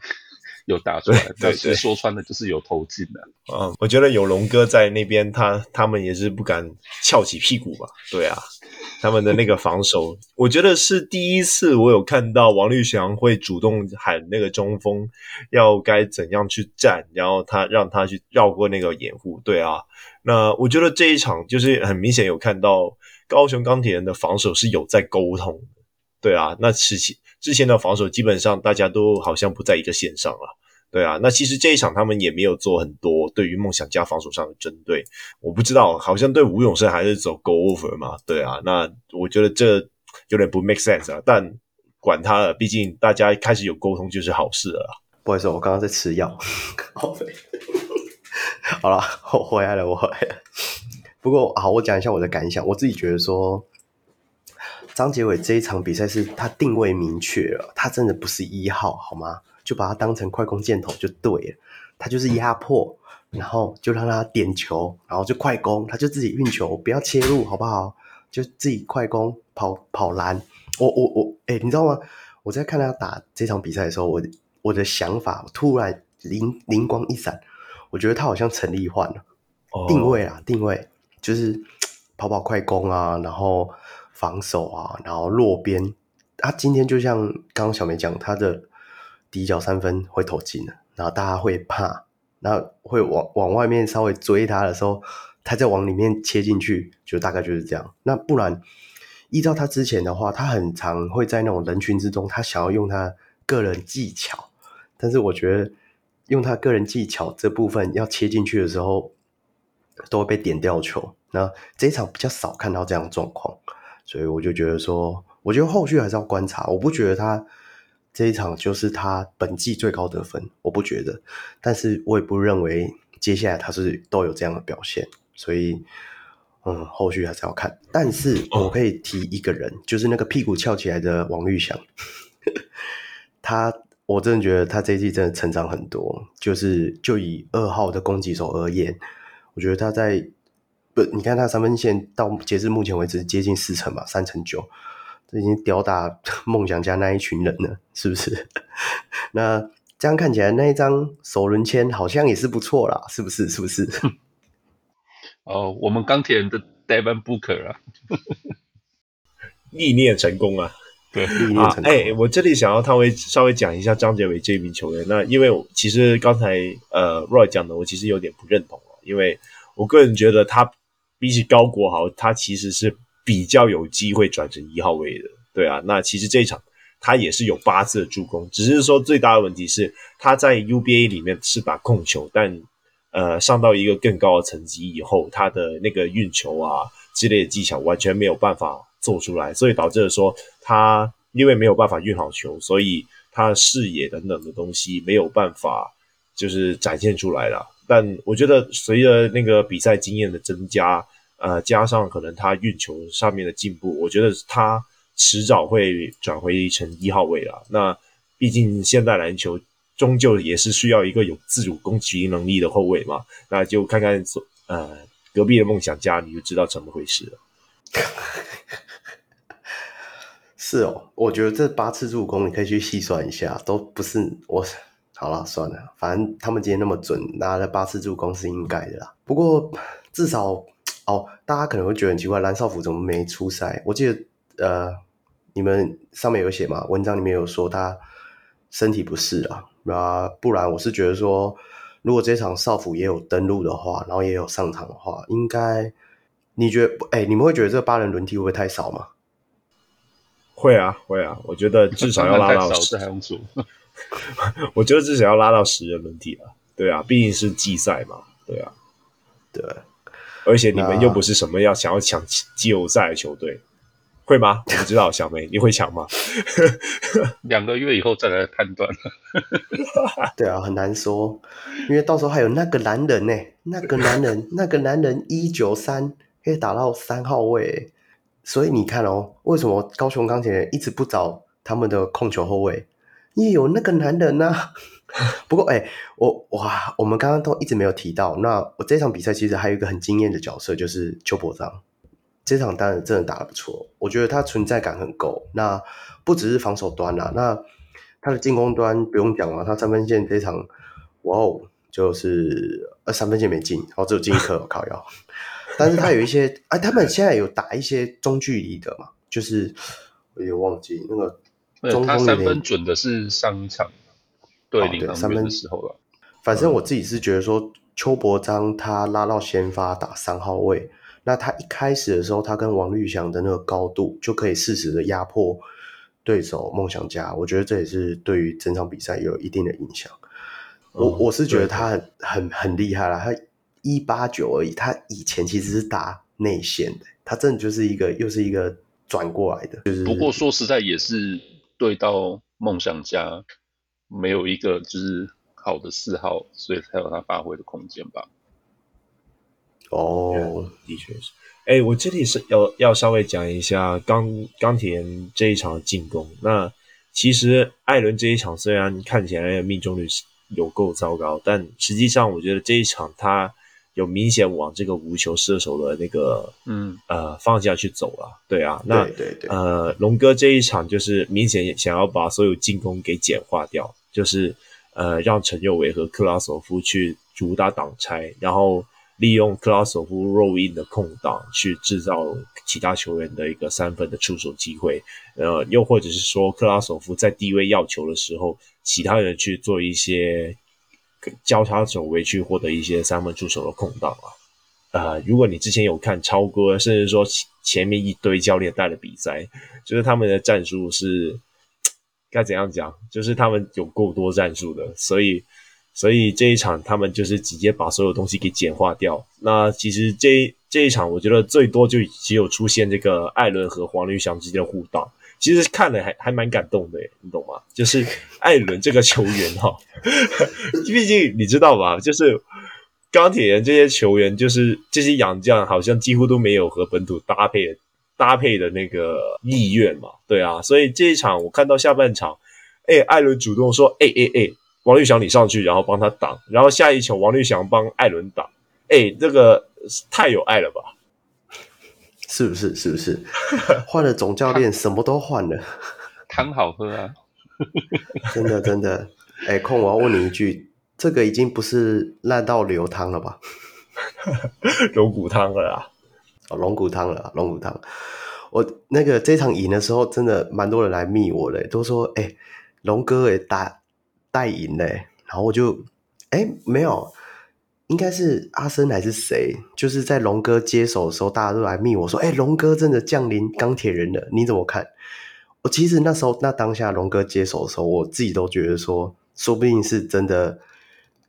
有打出来，对，对，说穿了就是有投进的。嗯，我觉得有龙哥在那边，他他们也是不敢翘起屁股吧？对啊，他们的那个防守，我觉得是第一次我有看到王律翔会主动喊那个中锋要该怎样去站，然后他让他去绕过那个掩护。对啊，那我觉得这一场就是很明显有看到高雄钢铁人的防守是有在沟通。对啊，那之前之前的防守基本上大家都好像不在一个线上了。对啊，那其实这一场他们也没有做很多对于梦想家防守上的针对。我不知道，好像对吴永胜还是走 go over 嘛。对啊，那我觉得这有点不 make sense 啊。但管他了，毕竟大家开始有沟通就是好事了。不好意思，我刚刚在吃药。[laughs] 好了，我回来了，我回来了。不过好，我讲一下我的感想。我自己觉得说。张杰伟这一场比赛是他定位明确了，他真的不是一号，好吗？就把他当成快攻箭头就对了，他就是压迫，然后就让他点球，然后就快攻，他就自己运球，不要切入，好不好？就自己快攻跑跑篮。我我我，哎、欸，你知道吗？我在看他打这场比赛的时候，我我的想法突然灵灵光一闪，我觉得他好像陈立焕了，定位啊，定位就是跑跑快攻啊，然后。防守啊，然后落边，他今天就像刚刚小梅讲，他的底角三分会投进了，然后大家会怕，然后会往往外面稍微追他的时候，他再往里面切进去，就大概就是这样。那不然依照他之前的话，他很常会在那种人群之中，他想要用他个人技巧，但是我觉得用他个人技巧这部分要切进去的时候，都会被点掉球。那这一场比较少看到这样的状况。所以我就觉得说，我觉得后续还是要观察。我不觉得他这一场就是他本季最高得分，我不觉得。但是我也不认为接下来他是都有这样的表现。所以，嗯，后续还是要看。但是我可以提一个人，就是那个屁股翘起来的王玉祥。[laughs] 他，我真的觉得他这一季真的成长很多。就是就以二号的攻击手而言，我觉得他在。你看他三分线到截至目前为止接近四成吧，三成九，这已经吊打 [laughs] 梦想家那一群人了，是不是？[laughs] 那这样看起来那一张首轮签好像也是不错啦，是不是？是不是？[laughs] 哦，我们钢铁人的 Devin Booker 啊，历练成功啊，对，历练成功。哎、欸，我这里想要稍微稍微讲一下张杰伟这一名球员，那因为其实刚才呃 Roy 讲的，我其实有点不认同哦，因为我个人觉得他。比起高国豪，他其实是比较有机会转成一号位的，对啊。那其实这一场他也是有八次的助攻，只是说最大的问题是他在 UBA 里面是把控球，但呃上到一个更高的层级以后，他的那个运球啊之类的技巧完全没有办法做出来，所以导致了说他因为没有办法运好球，所以他视野等等的东西没有办法就是展现出来了。但我觉得，随着那个比赛经验的增加，呃，加上可能他运球上面的进步，我觉得他迟早会转回成一号位了。那毕竟现代篮球终究也是需要一个有自主攻击能力的后卫嘛。那就看看呃隔壁的梦想家，你就知道怎么回事了。[laughs] 是哦，我觉得这八次助攻你可以去细算一下，都不是我。好了，算了，反正他们今天那么准，拿了八次助攻是应该的啦。不过至少哦，大家可能会觉得很奇怪，蓝少辅怎么没出赛？我记得呃，你们上面有写嘛，文章里面有说他身体不适啊。那不然我是觉得说，如果这场少辅也有登录的话，然后也有上场的话，应该你觉得？哎、欸，你们会觉得这八人轮替会不会太少吗？会啊，会啊，我觉得至少要拉到 [laughs] 十。[laughs] 我觉得至少要拉到十人轮替了，对啊，毕竟是季赛嘛，对啊，对，而且你们又不是什么要想要抢季后赛的球队，会吗？我不知道，小梅你会抢吗？[laughs] 两个月以后再来判断。[laughs] 对啊，很难说，因为到时候还有那个男人呢，那个男人，那个男人一九三可以打到三号位，所以你看哦，为什么高雄钢铁人一直不找他们的控球后卫？也有那个男人呐、[laughs] 不过哎、欸，我哇，我们刚刚都一直没有提到。那我这场比赛其实还有一个很惊艳的角色，就是邱伯章。这场当然真的打得不错，我觉得他存在感很够。那不只是防守端啦，那他的进攻端不用讲了，他三分线这场，哇哦，就是呃三分线没进，然后只有进一颗靠腰。但是他有一些，哎、啊，他们现在有打一些中距离的嘛，就是我也忘记那个中锋。他三分准的是上一场对领航员的时候了。反正我自己是觉得说，邱伯章他拉到先发打三号位，那他一开始的时候，他跟王律祥的那个高度就可以适时的压迫对手梦想家。我觉得这也是对于整场比赛有一定的影响。我我是觉得他很很很厉害啦，他一八九而已，他以前其实是打内线的，他真的就是一个又是一个转过来的。就是不过说实在也是对到梦想家没有一个就是。好的嗜好，所以才有他发挥的空间吧。哦，的确是。哎、欸，我这里是要要稍微讲一下钢钢铁人这一场的进攻。那其实艾伦这一场虽然看起来命中率有够糟糕，但实际上我觉得这一场他有明显往这个无球射手的那个嗯呃方向去走了。对啊，那对对对呃龙哥这一场就是明显想要把所有进攻给简化掉，就是。呃，让陈佑伟和克拉索夫去主打挡拆，然后利用克拉索夫 roll in 的空档去制造其他球员的一个三分的出手机会。呃，又或者是说，克拉索夫在低位要球的时候，其他人去做一些交叉走位去获得一些三分出手的空档啊。呃，如果你之前有看超哥，甚至说前面一堆教练带的比赛，就是他们的战术是。[tsk] 该怎样讲？就是他们有够多战术的，所以，所以这一场他们就是直接把所有东西给简化掉。那其实这这一场，我觉得最多就只有出现这个艾伦和黄绿翔之间的互挡，其实看了还还蛮感动的，你懂吗？就是艾伦这个球员哈，[laughs] 毕竟你知道吧？就是钢铁人这些球员，就是这些洋将，好像几乎都没有和本土搭配。搭配的那个意愿嘛，对啊，所以这一场我看到下半场，哎，艾伦主动说，哎哎哎，王律翔你上去，然后帮他挡，然后下一球王律翔帮艾伦挡，哎，这个太有爱了吧？是不是？是不是？[laughs] 换了总教练，[laughs] 什么都换了，汤好喝啊！[laughs] 真的真的，哎，空我要问你一句，这个已经不是烂到流汤了吧？龙骨汤了啊！哦，龙骨汤了，龙骨汤。我那个这场赢的时候，真的蛮多人来密我的，都说：“哎、欸，龙哥也打带赢嘞。”然后我就：“哎、欸，没有，应该是阿森还是谁？就是在龙哥接手的时候，大家都来密我说：‘哎、欸，龙哥真的降临钢铁人了，你怎么看？’我其实那时候那当下龙哥接手的时候，我自己都觉得说，说不定是真的。”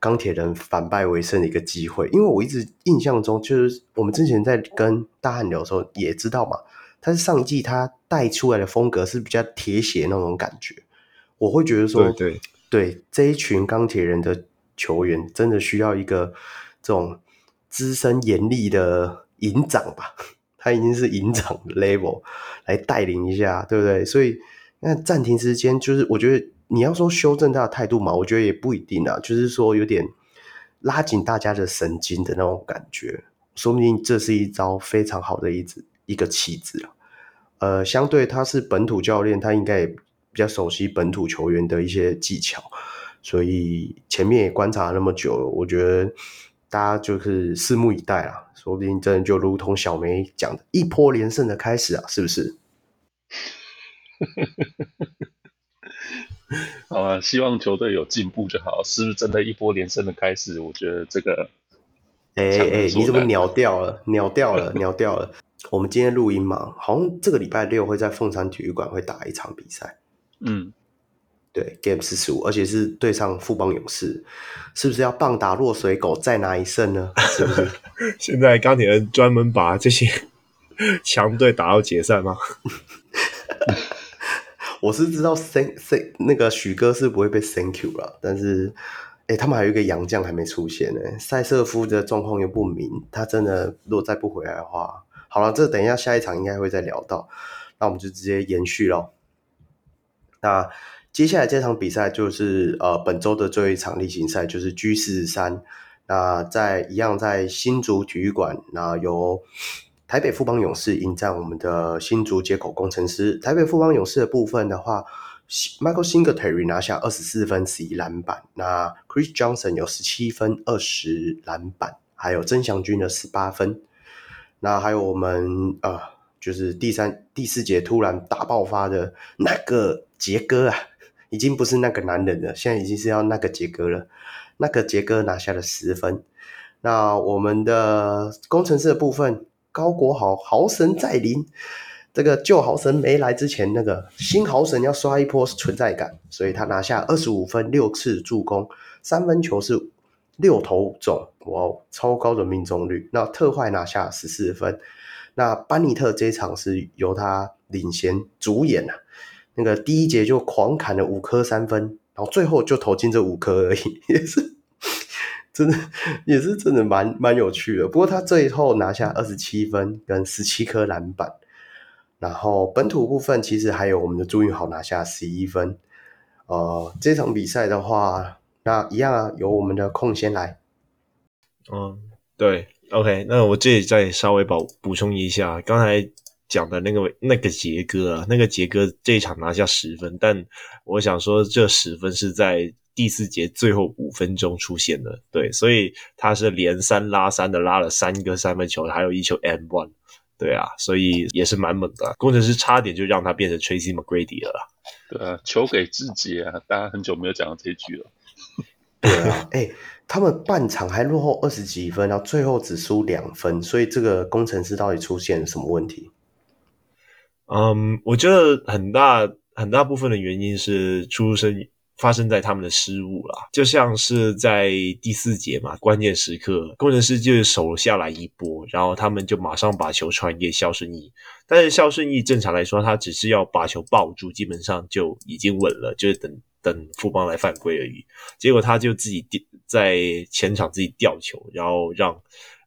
钢铁人反败为胜的一个机会，因为我一直印象中就是我们之前在跟大汉聊的时候也知道嘛，他是上一季他带出来的风格是比较铁血那种感觉，我会觉得说，对对，对这一群钢铁人的球员真的需要一个这种资深严厉的营长吧，[laughs] 他已经是营长 level 来带领一下，对不对？所以那暂停时间就是我觉得。你要说修正他的态度嘛，我觉得也不一定啊，就是说有点拉紧大家的神经的那种感觉，说不定这是一招非常好的一子一个棋子啊。呃，相对他是本土教练，他应该也比较熟悉本土球员的一些技巧，所以前面也观察了那么久了，我觉得大家就是拭目以待啊，说不定真的就如同小梅讲的，一波连胜的开始啊，是不是？[laughs] 好啊，希望球队有进步就好。是不是真的一波连胜的开始？我觉得这个，哎哎哎，你怎么鸟掉了？鸟掉了，鸟掉了。我们今天录音嘛，好像这个礼拜六会在凤山体育馆会打一场比赛。嗯，对，Game 四十五，而且是对上富邦勇士，是不是要棒打落水狗再拿一胜呢？是不是？[laughs] 现在钢铁人专门把这些 [laughs] 强队打到解散吗？[laughs] 我是知道 thank thank 那个许哥是不会被 thank you 了，但是，哎、欸，他们还有一个洋将还没出现呢。塞瑟夫的状况又不明，他真的如果再不回来的话，好了，这等一下下一场应该会再聊到，那我们就直接延续咯。那接下来这场比赛就是呃本周的最后一场例行赛，就是 G 四十三。那在一样在新竹体育馆，那由。台北富邦勇士迎战我们的新竹接口工程师。台北富邦勇士的部分的话，Michael Singletary 拿下二十四分十一篮板，那 Chris Johnson 有十七分二十篮板，还有曾祥军的十八分。那还有我们呃，就是第三第四节突然大爆发的那个杰哥啊，已经不是那个男人了，现在已经是要那个杰哥了。那个杰哥拿下了十分。那我们的工程师的部分，高国豪豪神再临。这个旧豪神没来之前，那个新豪神要刷一波存在感，所以他拿下二十五分、六次助攻，三分球是六投五中，哇，超高的命中率。那特坏拿下十四分，那班尼特这一场是由他领衔主演啊，那个第一节就狂砍了五颗三分，然后最后就投进这五颗而已，[laughs] 也是真的，也是真的蛮蛮有趣的。不过他最后拿下二十七分跟十七颗篮板。然后本土部分其实还有我们的朱云豪拿下十一分，呃，这场比赛的话，那一样啊，由我们的空先来。嗯，对，OK，那我这里再稍微补补充一下，刚才讲的那个那个杰哥啊，那个杰哥这一场拿下十分，但我想说这十分是在第四节最后五分钟出现的，对，所以他是连三拉三的拉了三个三分球，还有一球 and one。对啊，所以也是蛮猛的。工程师差点就让他变成 Tracy McGrady 了啦。对啊，球给自己啊！大家很久没有讲到这句了。对啊，哎、欸，他们半场还落后二十几分，然后最后只输两分，所以这个工程师到底出现了什么问题？嗯，我觉得很大很大部分的原因是出生。发生在他们的失误啦，就像是在第四节嘛，关键时刻，工程师就守下来一波，然后他们就马上把球传给萧顺义。但是萧顺义正常来说，他只是要把球抱住，基本上就已经稳了，就是等等富邦来犯规而已。结果他就自己在前场自己吊球，然后让。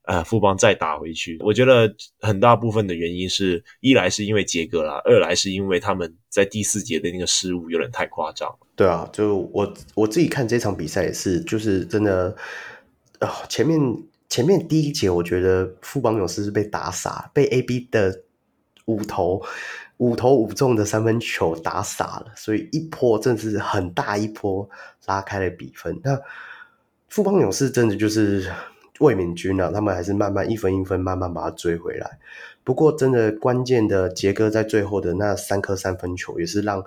呃，富邦再打回去，我觉得很大部分的原因是一来是因为杰哥啦，二来是因为他们在第四节的那个失误有点太夸张。对啊，就我我自己看这场比赛也是，就是真的，呃，前面前面第一节我觉得富邦勇士是被打傻，被 AB 的五投五投五中的三分球打傻了，所以一波真的是很大一波拉开了比分。那富邦勇士真的就是。卫冕军啊，他们还是慢慢一分一分慢慢把它追回来。不过，真的关键的杰哥在最后的那三颗三分球，也是让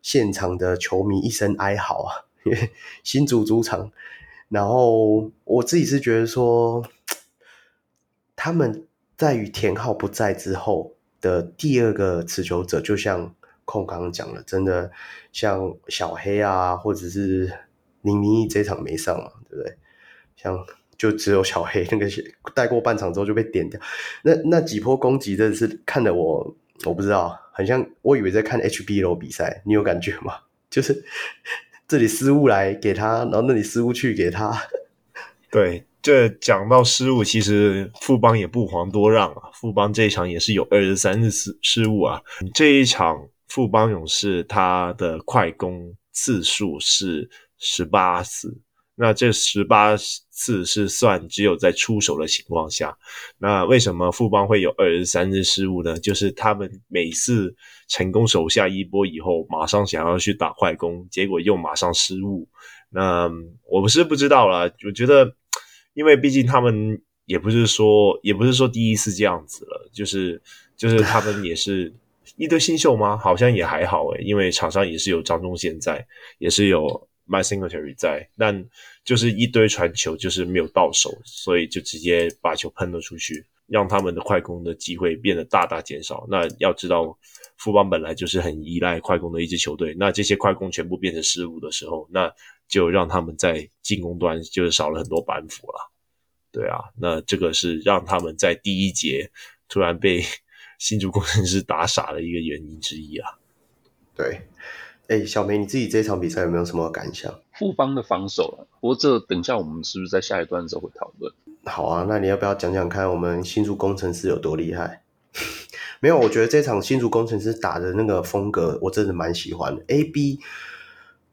现场的球迷一声哀嚎啊！因为新主主场，然后我自己是觉得说，他们在于田浩不在之后的第二个持球者，就像控刚刚讲的，真的像小黑啊，或者是林明义这场没上嘛，对不对？像。就只有小黑那个带过半场之后就被点掉，那那几波攻击真的是看得我我不知道，很像我以为在看 HBL 比赛，你有感觉吗？[laughs] 就是这里失误来给他，然后那里失误去给他。[laughs] 对，这讲到失误，其实富邦也不遑多让啊，富邦这一场也是有二十三次失误啊。这一场富邦勇士他的快攻次数是十八次。那这十八次是算只有在出手的情况下，那为什么富邦会有二十三次失误呢？就是他们每次成功守下一波以后，马上想要去打快攻，结果又马上失误。那我不是不知道啦，我觉得，因为毕竟他们也不是说，也不是说第一次这样子了，就是就是他们也是一堆新秀吗？好像也还好诶，因为场上也是有张宗宪在，也是有。My Singletary 在，但就是一堆传球，就是没有到手，所以就直接把球喷了出去，让他们的快攻的机会变得大大减少。那要知道，富邦本来就是很依赖快攻的一支球队，那这些快攻全部变成失误的时候，那就让他们在进攻端就是少了很多板斧了。对啊，那这个是让他们在第一节突然被 [laughs] 新竹工程师打傻的一个原因之一啊。对。哎、欸，小梅，你自己这场比赛有没有什么感想？富邦的防守啊，不过这等一下我们是不是在下一段的时候会讨论？好啊，那你要不要讲讲看我们新竹工程师有多厉害？[laughs] 没有，我觉得这场新竹工程师打的那个风格，我真的蛮喜欢的。AB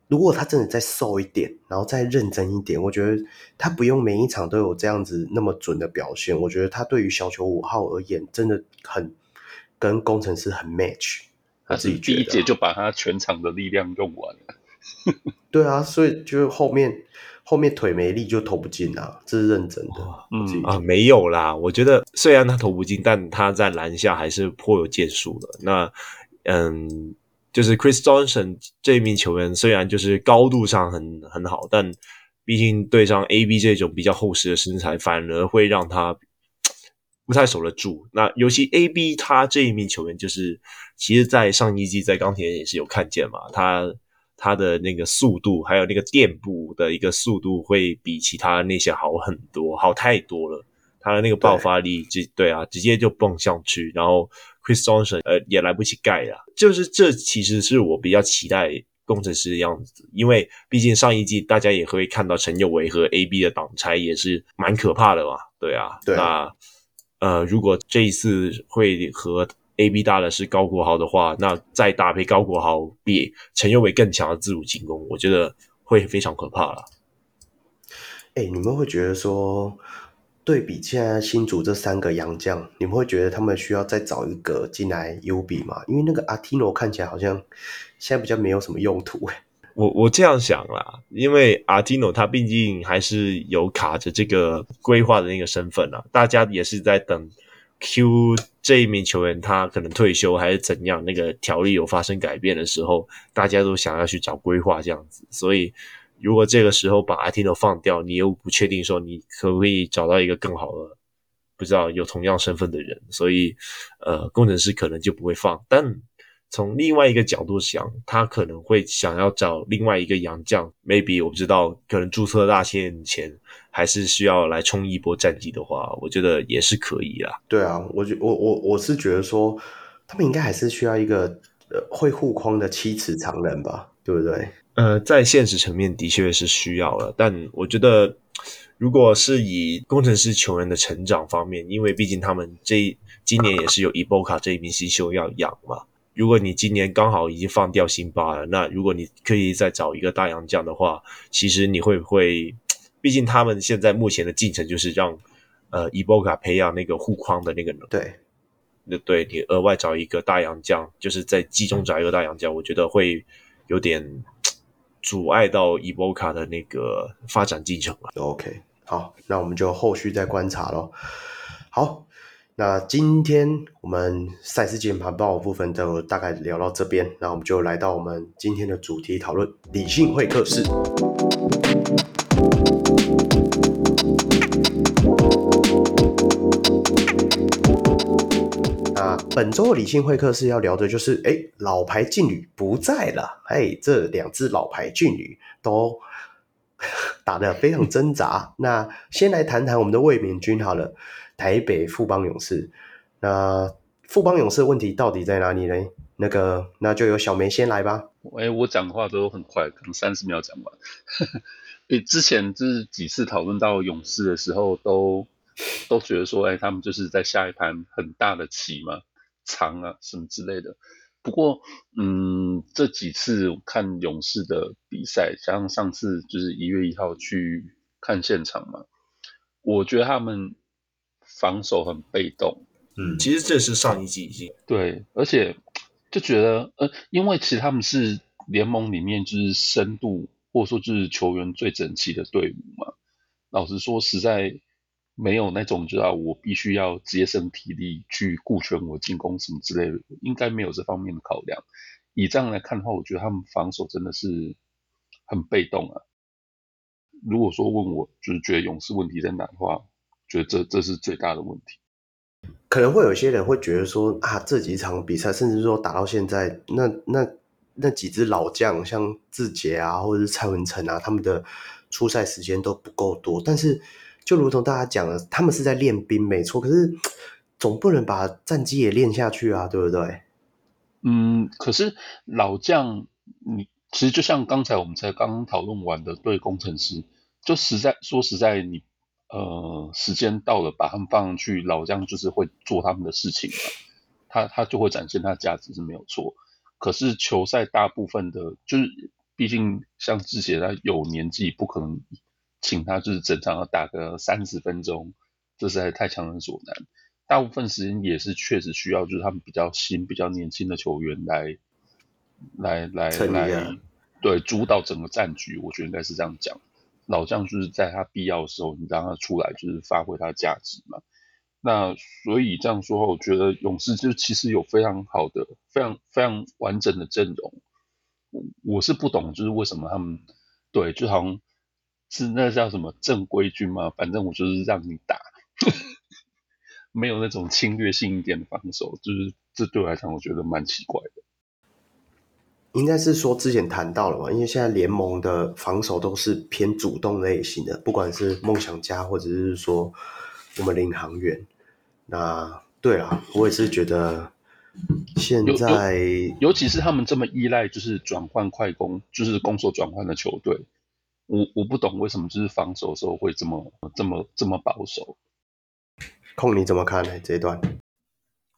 如果他真的再瘦一点，然后再认真一点，我觉得他不用每一场都有这样子那么准的表现。我觉得他对于小球五号而言，真的很跟工程师很 match。他自己第一节就把他全场的力量用完了。[laughs] 对啊，所以就后面后面腿没力就投不进啊，这是认真的。嗯啊，没有啦，我觉得虽然他投不进，但他在篮下还是颇有建树的。那嗯，就是 Chris Johnson 这一名球员，虽然就是高度上很很好，但毕竟对上 AB 这种比较厚实的身材，反而会让他不太守得住。那尤其 AB 他这一名球员，就是其实，在上一季在钢铁也是有看见嘛，他。他的那个速度，还有那个垫步的一个速度，会比其他那些好很多，好太多了。他的那个爆发力，直对，对啊，直接就蹦上去，然后 Chris Johnson 呃也来不及盖了。就是这其实是我比较期待工程师的样子，因为毕竟上一季大家也会看到陈宥维和 AB 的挡拆也是蛮可怕的嘛，对啊。对那呃，如果这一次会和 A B 搭的是高国豪的话，那再搭配高国豪比陈宥维更强的自主进攻，我觉得会非常可怕了。哎、你们会觉得说，对比现在新竹这三个洋将，你们会觉得他们需要再找一个进来 U B 吗？因为那个阿提诺看起来好像现在比较没有什么用途。我我这样想啦，因为阿提诺他毕竟还是有卡着这个规划的那个身份啊，大家也是在等。Q 这一名球员，他可能退休还是怎样？那个条例有发生改变的时候，大家都想要去找规划这样子。所以，如果这个时候把阿提诺放掉，你又不确定说你可不可以找到一个更好的，不知道有同样身份的人。所以，呃，工程师可能就不会放。但从另外一个角度想，他可能会想要找另外一个洋将，maybe 我不知道，可能注册大限前还是需要来冲一波战绩的话，我觉得也是可以啦。对啊，我觉我我我是觉得说，他们应该还是需要一个呃会护框的七尺长人吧，对不对？呃，在现实层面的确是需要了，但我觉得如果是以工程师球员的成长方面，因为毕竟他们这今年也是有伊波卡这一名新秀要养嘛。如果你今年刚好已经放掉辛巴了，那如果你可以再找一个大洋将的话，其实你会不会？[tsk] 毕竟他们现在目前的进程就是让呃伊波卡培养那个护框的那个能力。对，那对你额外找一个大洋将，就是在季中找一个大洋将，我觉得会有点 [tsk] 阻碍到伊波卡的那个发展进程了。OK，好，那我们就后续再观察喽。好。那今天我们赛事键盘报的部分就大概聊到这边，那我们就来到我们今天的主题讨论理性会客室。那本周的理性会客室要聊的就是，哎，老牌劲旅不在了，哎，这两支老牌劲旅都 [laughs] 打得非常挣扎。那先来谈谈我们的卫冕军好了。台北富邦勇士，那富邦勇士的问题到底在哪里呢？那个，那就由小梅先来吧。哎、我讲话都很快，可能三十秒讲完。诶，[laughs] 之前就是几次讨论到勇士的时候，都都觉得说，哎、他们就是在下一盘很大的棋嘛，长啊什么之类的。不过，嗯，这几次看勇士的比赛，像上次就是一月一号去看现场嘛，我觉得他们。防守很被动，嗯，其实这是上一季已经对，而且就觉得，呃，因为其实他们是联盟里面就是深度或者说就是球员最整齐的队伍嘛。老实说，实在没有那种知道我必须要节省体力去顾全我进攻什么之类的，应该没有这方面的考量。以这样来看的话，我觉得他们防守真的是很被动啊。如果说问我就是觉得勇士问题在哪的话，觉得这这是最大的问题，可能会有些人会觉得说啊，这几场比赛，甚至说打到现在，那那那几支老将，像志杰啊，或者是蔡文成啊，他们的出赛时间都不够多。但是，就如同大家讲的，他们是在练兵，没错。可是，总不能把战绩也练下去啊，对不对？嗯，可是老将，你其实就像刚才我们才刚刚讨论完的，对工程师，就实在说实在你。呃，时间到了，把他们放上去，老将就是会做他们的事情嘛，他他就会展现他的价值是没有错。可是球赛大部分的，就是毕竟像志杰他有年纪，不可能请他就是整场要打个三十分钟，这实在太强人所难。大部分时间也是确实需要，就是他们比较新、比较年轻的球员来来来来，对，主导整个战局。我觉得应该是这样讲。老将就是在他必要的时候，你让他出来，就是发挥他的价值嘛。那所以这样说，我觉得勇士就其实有非常好的、非常非常完整的阵容。我我是不懂，就是为什么他们对，就好像是那叫什么正规军嘛，反正我就是让你打，[laughs] 没有那种侵略性一点的防守，就是这对我来讲，我觉得蛮奇怪的。应该是说之前谈到了嘛，因为现在联盟的防守都是偏主动类型的，不管是梦想家或者是说。我们领航员，那对啊，我也是觉得现在尤，尤其是他们这么依赖就是转换快攻，就是攻守转换的球队，我我不懂为什么就是防守的时候会这么这么这么保守。控你怎么看呢？这一段，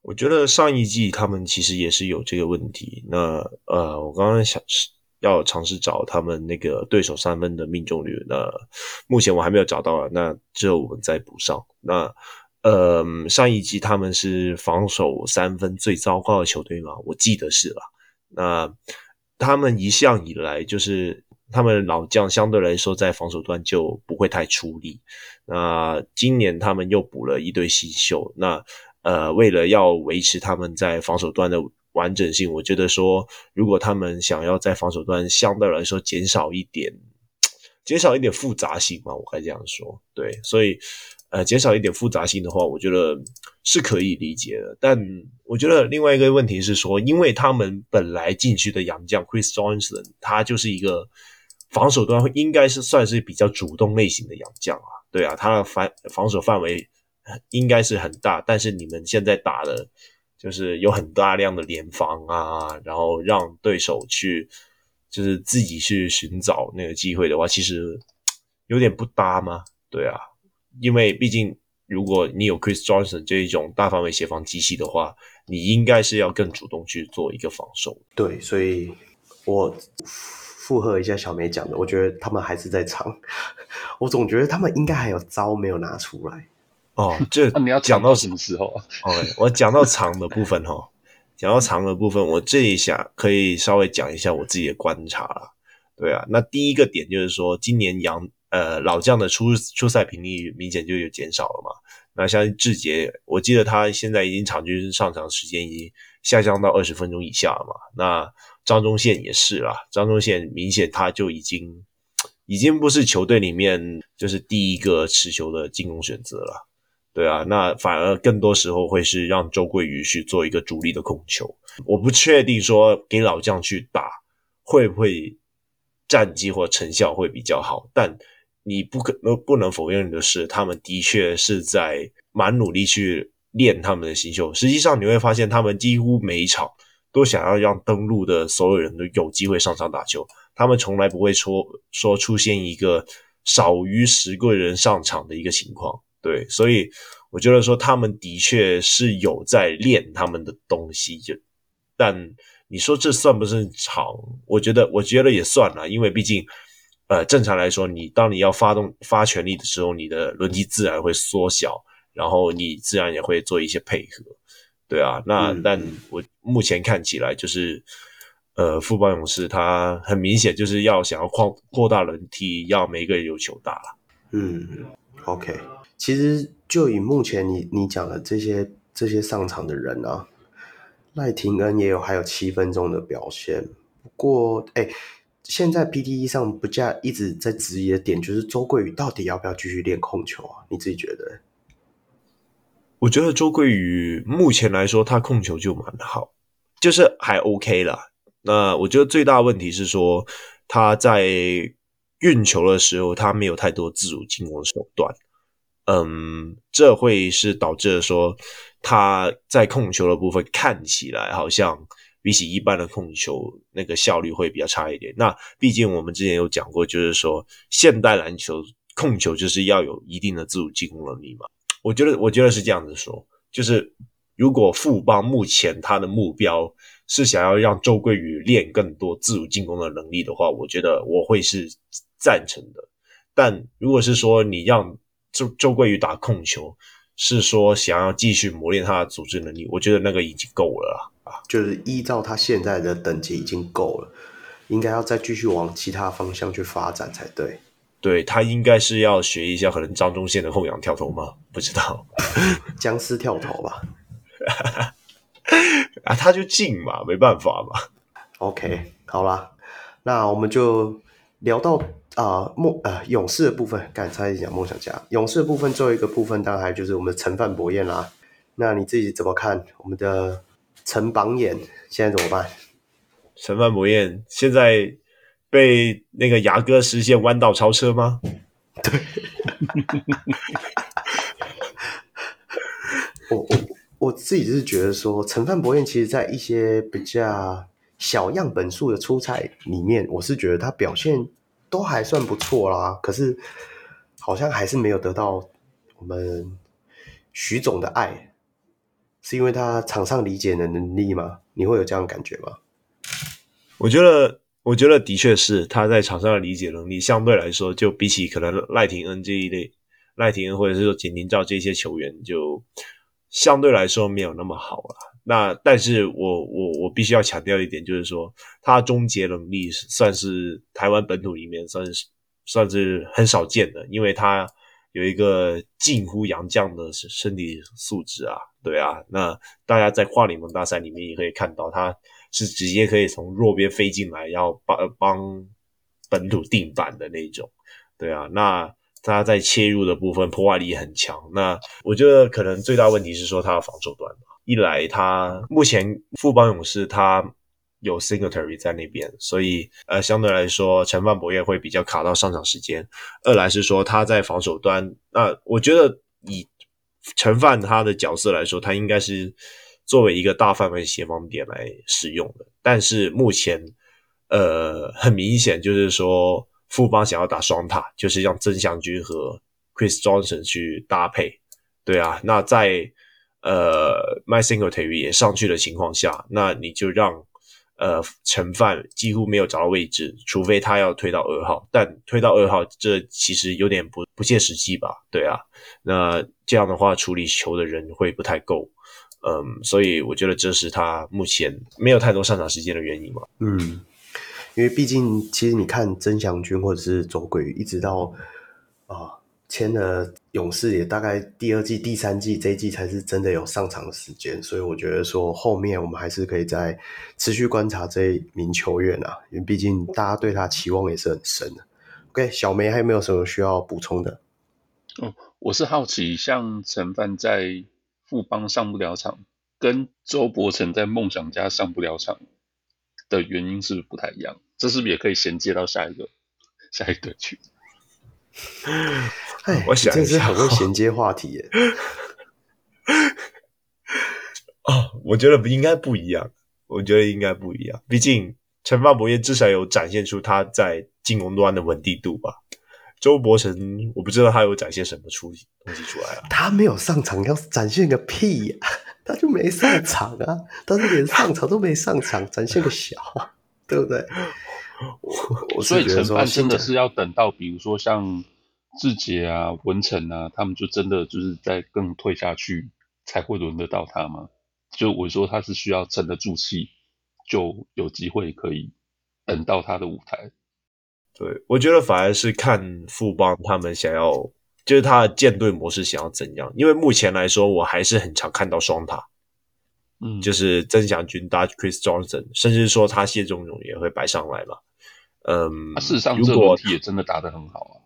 我觉得上一季他们其实也是有这个问题。那呃，我刚刚想是。要尝试找他们那个对手三分的命中率，那目前我还没有找到啊。那之后我们再补上。那呃，上一季他们是防守三分最糟糕的球队吗？我记得是了。那他们一向以来就是他们老将相对来说在防守端就不会太出力。那今年他们又补了一堆新秀，那呃，为了要维持他们在防守端的。完整性，我觉得说，如果他们想要在防守端相对来说减少一点，减少一点复杂性嘛，我该这样说，对，所以，呃，减少一点复杂性的话，我觉得是可以理解的。但我觉得另外一个问题是说，因为他们本来禁区的洋将 Chris Johnson，他就是一个防守端应该是算是比较主动类型的洋将啊，对啊，他的防防守范围应该是很大，但是你们现在打的。就是有很大量的联防啊，然后让对手去，就是自己去寻找那个机会的话，其实有点不搭吗？对啊，因为毕竟如果你有 Chris Johnson 这一种大范围协防机器的话，你应该是要更主动去做一个防守。对，所以我附和一下小梅讲的，我觉得他们还是在藏，[laughs] 我总觉得他们应该还有招没有拿出来。哦，这 [laughs] 那你要讲到什么时候啊？哦，我讲到长的部分哈，讲到长的部分，我这一下可以稍微讲一下我自己的观察了。对啊，那第一个点就是说，今年杨呃老将的出出赛频率明显就有减少了嘛。那像志杰，我记得他现在已经场均上场时间已经下降到二十分钟以下了嘛。那张忠宪也是啦，张忠宪明显他就已经已经不是球队里面就是第一个持球的进攻选择了。对啊，那反而更多时候会是让周桂宇去做一个主力的控球。我不确定说给老将去打会不会战绩或成效会比较好，但你不可能不能否认的是，他们的确是在蛮努力去练他们的新秀。实际上你会发现，他们几乎每一场都想要让登陆的所有人都有机会上场打球，他们从来不会说说出现一个少于十个人上场的一个情况。对，所以我觉得说他们的确是有在练他们的东西，就但你说这算不算长？我觉得我觉得也算了，因为毕竟呃正常来说，你当你要发动发全力的时候，你的轮机自然会缩小，然后你自然也会做一些配合，对啊。那、嗯、但我目前看起来就是呃富邦勇士他很明显就是要想要扩扩大轮替，要每一个人有球打了。嗯，OK。其实就以目前你你讲的这些这些上场的人啊，赖廷恩也有还有七分钟的表现。不过，哎，现在 P T E 上不加一直在质疑的点就是周桂宇到底要不要继续练控球啊？你自己觉得？我觉得周桂宇目前来说他控球就蛮好，就是还 OK 啦。那我觉得最大问题是说他在运球的时候他没有太多自主进攻手段。嗯，这会是导致说他在控球的部分看起来好像比起一般的控球那个效率会比较差一点。那毕竟我们之前有讲过，就是说现代篮球控球就是要有一定的自主进攻能力嘛。我觉得，我觉得是这样子说，就是如果富邦目前他的目标是想要让周桂宇练更多自主进攻的能力的话，我觉得我会是赞成的。但如果是说你让周周桂宇打控球，是说想要继续磨练他的组织能力，我觉得那个已经够了啊。就是依照他现在的等级已经够了，应该要再继续往其他方向去发展才对。对，他应该是要学一下可能张忠宪的后仰跳投吗？不知道，[laughs] 僵尸跳投吧。啊，他就进嘛，没办法嘛。OK，好啦，那我们就聊到啊梦啊勇士的部分，刚才讲梦想家勇士的部分，最后一个部分当然还就是我们的陈范博彦啦。那你自己怎么看我们的陈榜眼现在怎么办？陈范博彦现在被那个牙哥实现弯道超车吗？对，[laughs] 我我我自己是觉得说陈范博彦其实在一些比较。小样本数的出赛里面，我是觉得他表现都还算不错啦。可是好像还是没有得到我们许总的爱，是因为他场上理解的能力吗？你会有这样的感觉吗？我觉得，我觉得的确是他在场上的理解能力相对来说，就比起可能赖廷恩这一类，赖廷恩或者是说简廷照这些球员，就相对来说没有那么好了。那但是我我我必须要强调一点，就是说他终结能力算是台湾本土里面算是算是很少见的，因为他有一个近乎洋将的身身体素质啊，对啊。那大家在跨联盟大赛里面也可以看到，他是直接可以从弱边飞进来，要帮帮本土定板的那种，对啊。那他在切入的部分破坏力很强。那我觉得可能最大问题是说他的防守端吧。一来，他目前富邦勇士他有 Singletary 在那边，所以呃，相对来说，陈范柏彦会比较卡到上场时间。二来是说他在防守端，那我觉得以陈范他的角色来说，他应该是作为一个大范围协防点来使用的。但是目前，呃，很明显就是说富邦想要打双塔，就是让曾祥钧和 Chris Johnson 去搭配。对啊，那在呃，my single TV 也上去的情况下，那你就让呃陈范几乎没有找到位置，除非他要推到二号，但推到二号这其实有点不不切实际吧？对啊，那这样的话处理球的人会不太够，嗯，所以我觉得这是他目前没有太多上场时间的原因嘛。嗯，因为毕竟其实你看曾祥军或者是左桂宇，一直到啊。签了勇士也大概第二季、第三季这一季才是真的有上场的时间，所以我觉得说后面我们还是可以再持续观察这一名球员啊，因为毕竟大家对他期望也是很深的。OK，小梅还有没有什么需要补充的？哦，我是好奇，像陈范在富邦上不了场，跟周伯成在梦想家上不了场的原因是不是不太一样？这是不是也可以衔接到下一个下一个去？[laughs] 哎，我想真是很会衔接话题耶。[laughs] 哦，我觉得不应该不一样，我觉得应该不一样。毕竟陈范柏彦至少有展现出他在进攻端的稳定度吧。周伯成，我不知道他有展现什么出东西出来啊。他没有上场，要展现个屁呀！他就没上场啊，他是连上场都没上场，展现个小，对不对？[laughs] 我所以陈范真的是要等到，比如说像志杰啊、文成啊，他们就真的就是在更退下去，才会轮得到他吗？就我说他是需要沉得住气，就有机会可以等到他的舞台。对，我觉得反而是看富邦他们想要，就是他的舰队模式想要怎样。因为目前来说，我还是很常看到双塔，嗯，就是曾祥军搭 Chris Johnson，甚至说他谢仲勇也会摆上来嘛。嗯，事实上，这个轮替也真的打得很好啊。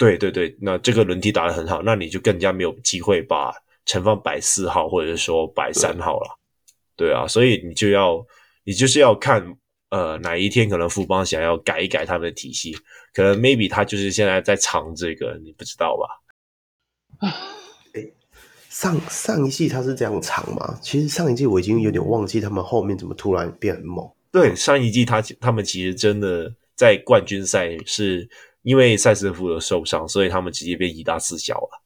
对对对，那这个轮替打得很好，那你就更加没有机会把陈放摆四号或者说摆三号了。对，啊，所以你就要，你就是要看，呃，哪一天可能富邦想要改一改他们的体系，可能 maybe 他就是现在在藏这个，你不知道吧？诶，上上一季他是这样藏吗？其实上一季我已经有点忘记他们后面怎么突然变很猛。对，上一季他他们其实真的。在冠军赛是因为赛斯福的受伤，所以他们直接变一大四小了。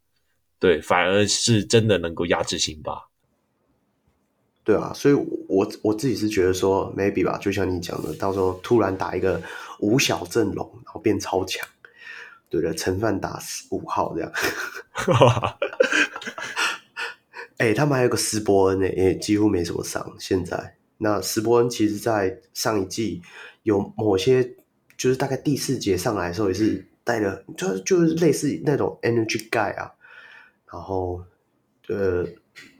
对，反而是真的能够压制辛巴。对啊，所以我我自己是觉得说，maybe 吧，就像你讲的，到时候突然打一个五小阵容，然后变超强。对的，陈范打五号这样。哎、欸，他们还有个斯波恩呢，也几乎没什么伤。现在那斯波恩其实，在上一季有某些，就是大概第四节上来的时候，也是带了，就就是类似那种 energy guy 啊，然后呃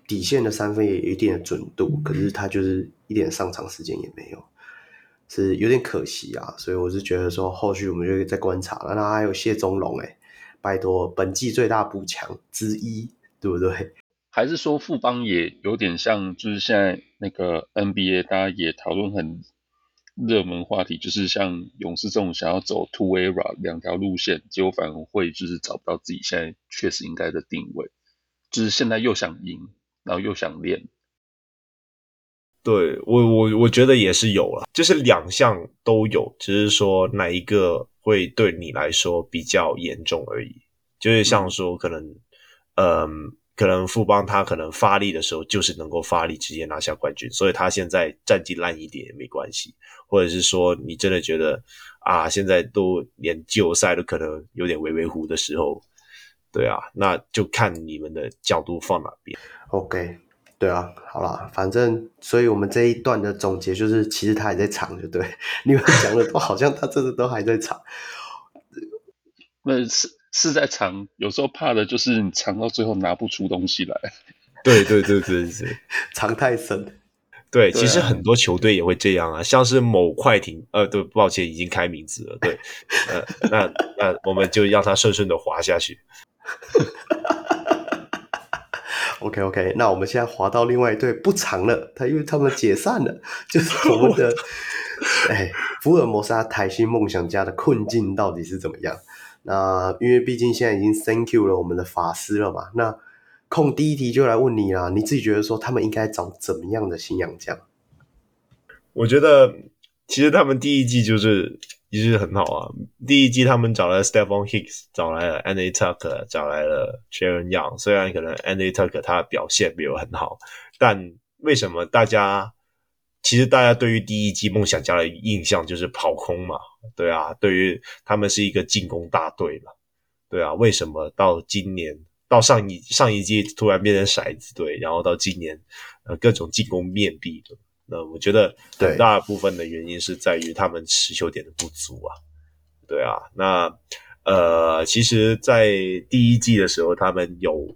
底线的三分也有一定的准度，可是他就是一点上场时间也没有，是有点可惜啊。所以我是觉得说，后续我们就再观察了。那还有谢宗龙，哎，拜托，本季最大补强之一，对不对？还是说富邦也有点像，就是现在那个 NBA，大家也讨论很热门话题，就是像勇士这种想要走 two era 两条路线，结果反而会就是找不到自己现在确实应该的定位，就是现在又想赢，然后又想练。对，我我我觉得也是有了，就是两项都有，只是说哪一个会对你来说比较严重而已。就是像说可能，嗯。嗯可能富邦他可能发力的时候就是能够发力直接拿下冠军，所以他现在战绩烂一点也没关系，或者是说你真的觉得啊，现在都连季后赛都可能有点微微糊的时候，对啊，那就看你们的角度放哪边。OK，对啊，好啦，反正所以我们这一段的总结就是，其实他还在场，就对，[laughs] 你们讲的都好像他真的都还在场，那 [laughs] 是。是在藏，有时候怕的就是你藏到最后拿不出东西来。对对对对对，[laughs] 藏太深。对，其实很多球队也会这样啊，像是某快艇，呃，对，抱歉，已经开名字了。对，呃，那那我们就让它顺顺的滑下去。OK OK，那我们现在滑到另外一队不长了，他因为他们解散了，就是我们的 [laughs] 哎，福尔摩沙台新梦想家的困境到底是怎么样？那因为毕竟现在已经 thank you 了我们的法师了嘛，那空第一题就来问你啦，你自己觉得说他们应该找怎么样的新洋将？我觉得其实他们第一季就是其实很好啊，第一季他们找来了 Stephon Hicks，找来了 Andy Tucker，找来了 Sharon Young，虽然可能 Andy Tucker 他的表现没有很好，但为什么大家？其实大家对于第一季梦想家的印象就是跑空嘛，对啊，对于他们是一个进攻大队嘛，对啊，为什么到今年到上一上一季突然变成骰子队，然后到今年呃各种进攻面壁的？那我觉得很大部分的原因是在于他们持球点的不足啊，对啊，那呃其实，在第一季的时候他们有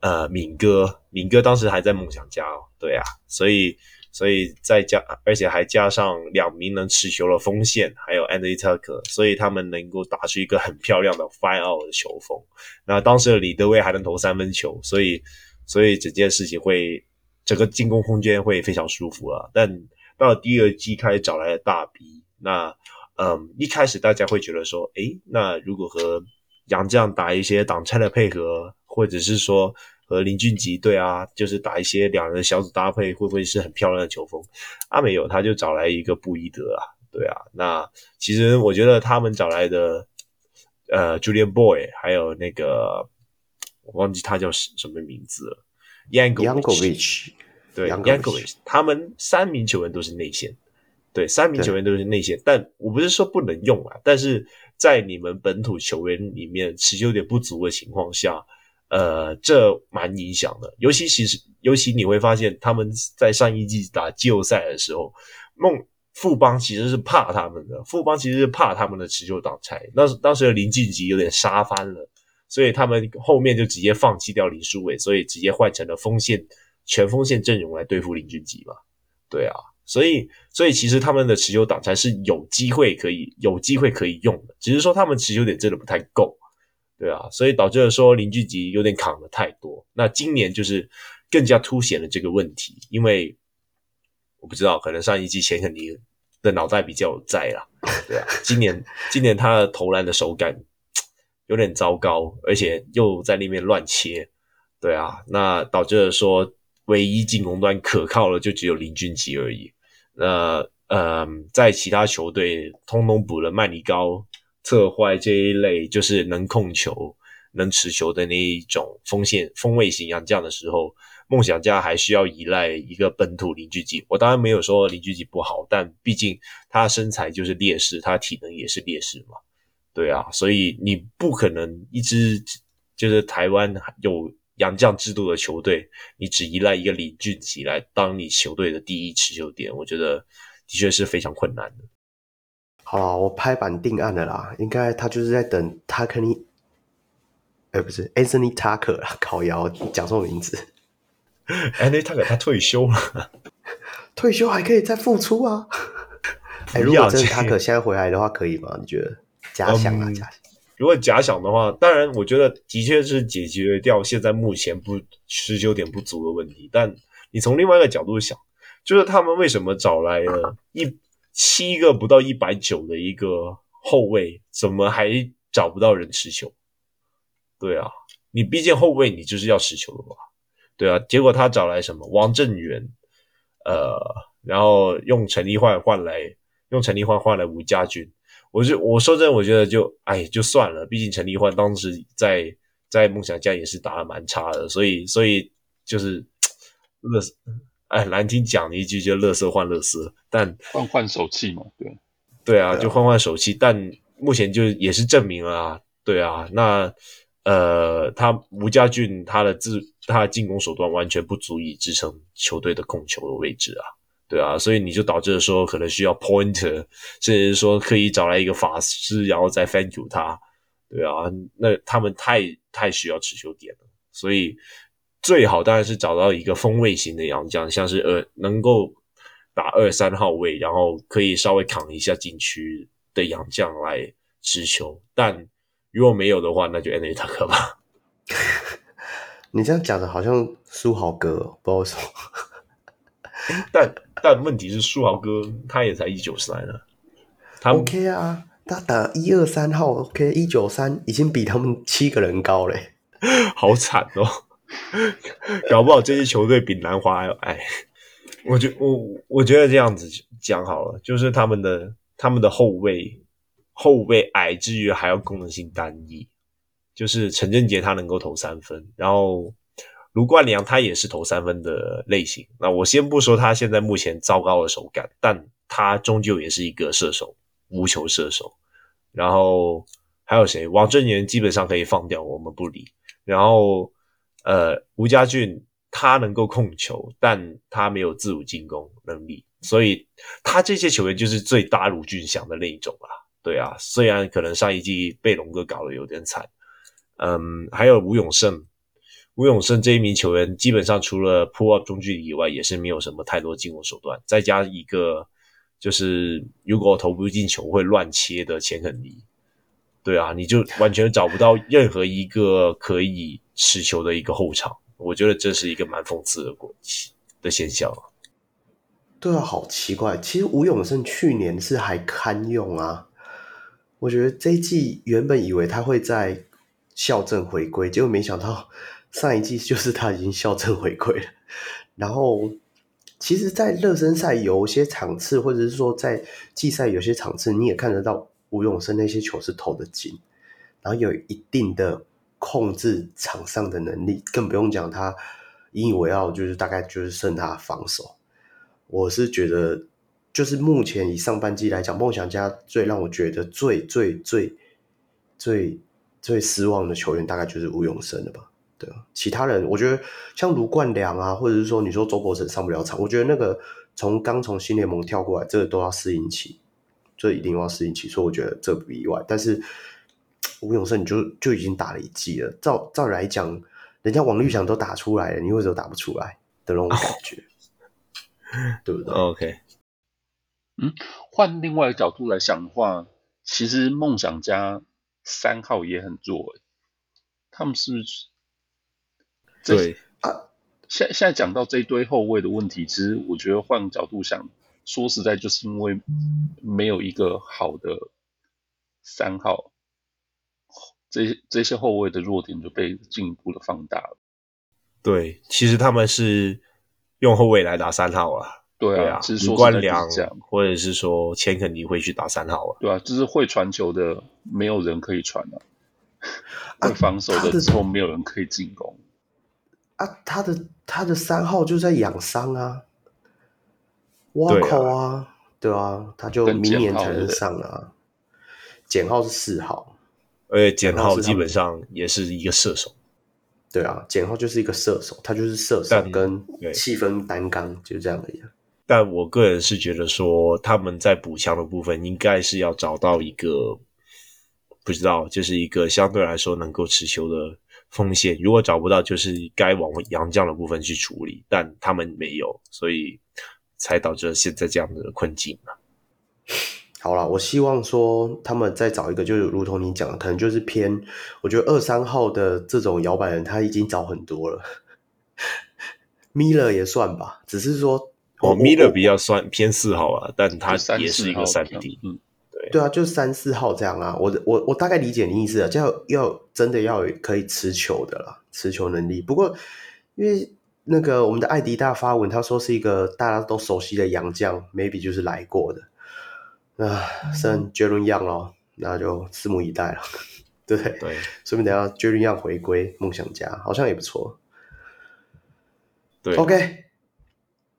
呃敏哥，敏哥当时还在梦想家哦，对啊，所以。所以再加，而且还加上两名能持球的锋线，还有 Andy Tucker，所以他们能够打出一个很漂亮的 five out 的球风。那当时的李德威还能投三分球，所以所以整件事情会整个进攻空间会非常舒服了。但到了第二季开始找来了大 B，那嗯，一开始大家会觉得说，诶，那如果和杨将打一些挡拆的配合，或者是说。和林俊杰对啊，就是打一些两人小组搭配，会不会是很漂亮的球风？阿、啊、没有，他就找来一个布伊德啊，对啊。那其实我觉得他们找来的呃，Julian Boy，还有那个我忘记他叫什么名字了，Yankovic，对，Yankovic，他们三名球员都是内线，对，三名球员都是内线。但我不是说不能用啊，但是在你们本土球员里面持球点不足的情况下。呃，这蛮影响的，尤其其实，尤其你会发现他们在上一季打季后赛的时候，梦富邦其实是怕他们的，富邦其实是怕他们的持球挡拆。那当时的林俊杰有点杀翻了，所以他们后面就直接放弃掉林书伟，所以直接换成了锋线全锋线阵容来对付林俊杰嘛。对啊，所以所以其实他们的持球挡拆是有机会可以有机会可以用的，只是说他们持球点真的不太够。对啊，所以导致了说林俊杰有点扛的太多。那今年就是更加凸显了这个问题，因为我不知道，可能上一季钱肯尼的脑袋比较有在啦。[laughs] 对啊，今年今年他的投篮的手感有点糟糕，而且又在那边乱切。对啊，那导致了说唯一进攻端可靠的就只有林俊杰而已。那嗯，在其他球队通通补了麦尼高。侧坏这一类就是能控球、能持球的那一种锋线锋卫型洋将的时候，梦想家还需要依赖一个本土林俊杰。我当然没有说林俊杰不好，但毕竟他身材就是劣势，他体能也是劣势嘛。对啊，所以你不可能一支就是台湾有洋将制度的球队，你只依赖一个林俊杰来当你球队的第一持球点，我觉得的确是非常困难的。好了，我拍板定案了啦，应该他就是在等他肯尼，哎，不是 Anthony Tucker 啦，靠腰讲错名字，Anthony Tucker 他退休了，[laughs] 退休还可以再复出啊。哎，如果真的 Tucker 现在回来的话，可以吗？你觉得？假想啊，假想。如果假想的话，当然，我觉得的确是解决掉现在目前不持久点不足的问题。但你从另外一个角度想，就是他们为什么找来了一七个不到一百九的一个后卫，怎么还找不到人持球？对啊，你毕竟后卫你就是要持球的嘛。对啊，结果他找来什么王正元，呃，然后用陈立焕换来用陈立焕换来吴家军。我就我说真，我觉得就哎就算了，毕竟陈立焕当时在在梦想家也是打得蛮差的，所以所以就是乐 [tsk] 哎难听讲的一句就乐色换乐色，但换换手气嘛，对对啊，就换换手气，但目前就也是证明了啊，对啊，那呃他吴家俊他的自他的进攻手段完全不足以支撑球队的控球的位置啊。对啊，所以你就导致了说可能需要 pointer，[laughs] 甚至是说可以找来一个法师，然后再 thank you 他。对啊，那他们太太需要持球点了，所以最好当然是找到一个锋卫型的洋将，像是呃能够打二三号位，然后可以稍微扛一下禁区的洋将来持球。但如果没有的话，那就 Anthony Tucker 吧。你这样讲的好像苏豪哥，不知道为什么。但但问题是，书豪哥他也才一九三啊，他 OK 啊，他打一二三号 OK，一九三已经比他们七个人高嘞，好惨哦，[laughs] 搞不好这些球队比南华还要矮。我觉我我觉得这样子讲好了，就是他们的他们的后卫后卫矮之余还要功能性单一，就是陈振杰他能够投三分，然后。卢冠良他也是投三分的类型，那我先不说他现在目前糟糕的手感，但他终究也是一个射手，无球射手。然后还有谁？王振源基本上可以放掉，我们不理。然后呃，吴家俊他能够控球，但他没有自主进攻能力，所以他这些球员就是最大鲁俊祥的那一种啊。对啊，虽然可能上一季被龙哥搞得有点惨，嗯，还有吴永胜。吴永胜这一名球员，基本上除了 pull up 中距离以外，也是没有什么太多进攻手段。再加一个，就是如果投不进球会乱切的钱肯尼，对啊，你就完全找不到任何一个可以持球的一个后场。我觉得这是一个蛮讽刺的过的现象。对啊，好奇怪。其实吴永胜去年是还堪用啊。我觉得这一季原本以为他会在校正回归，结果没想到。上一季就是他已经校正回归了，然后其实，在热身赛有些场次，或者是说在季赛有些场次，你也看得到吴永生那些球是投的进，然后有一定的控制场上的能力，更不用讲他引以为傲，就是大概就是剩他防守。我是觉得，就是目前以上半季来讲，梦想家最让我觉得最最最最最失望的球员，大概就是吴永生了吧。对啊，其他人我觉得像卢冠良啊，或者是说你说周伯成上不了场，我觉得那个从刚从新联盟跳过来，这个都要适应期，这一定要适应期，所以我觉得这不意外。但是吴永胜你就就已经打了一季了，照照来讲，人家王绿翔都打出来了，你为什么打不出来的那种感觉？Oh. [laughs] 对不对？OK，嗯，换另外一个角度来想的话，其实梦想家三号也很弱，他们是不是？对啊，现现在讲到这一堆后卫的问题，其实我觉得换个角度想，说实在，就是因为没有一个好的三号，这这些后卫的弱点就被进一步的放大了。对，其实他们是用后卫来打三号啊。对啊，其实卢冠良或者是说钱肯尼会去打三号啊。对啊，就是会传球的没有人可以传啊，会防守的之后没有人可以进攻。啊，他的他的三号就在养伤啊，挖口啊，对啊，他就明年才能上啊。简浩是四号，而且简浩基本上也是一个射手。对啊，简浩就是一个射手，他就是射手跟气氛单纲，就这样而已。但我个人是觉得说，他们在补强的部分，应该是要找到一个不知道，就是一个相对来说能够持球的锋线。如果找不到，就是该往洋将的部分去处理，但他们没有，所以才导致了现在这样的困境嘛。[laughs] 好了，我希望说他们再找一个，就是如同你讲的，可能就是偏，我觉得二三号的这种摇摆人他已经找很多了，[laughs] Miller 也算吧，只是说哦，Miller 比较算偏四号啊，但他也是一个三 D，嗯，对，对啊，就是三四号这样啊，我我我大概理解你意思了，就要要真的要可以持球的啦，持球能力。不过因为那个我们的艾迪大发文，他说是一个大家都熟悉的洋将，maybe 就是来过的。啊，剩 Jeremy Young 咯，那就拭目以待了，[laughs] 对不对？对，说不定等下 Jeremy Young 回归梦想家，好像也不错。对，OK，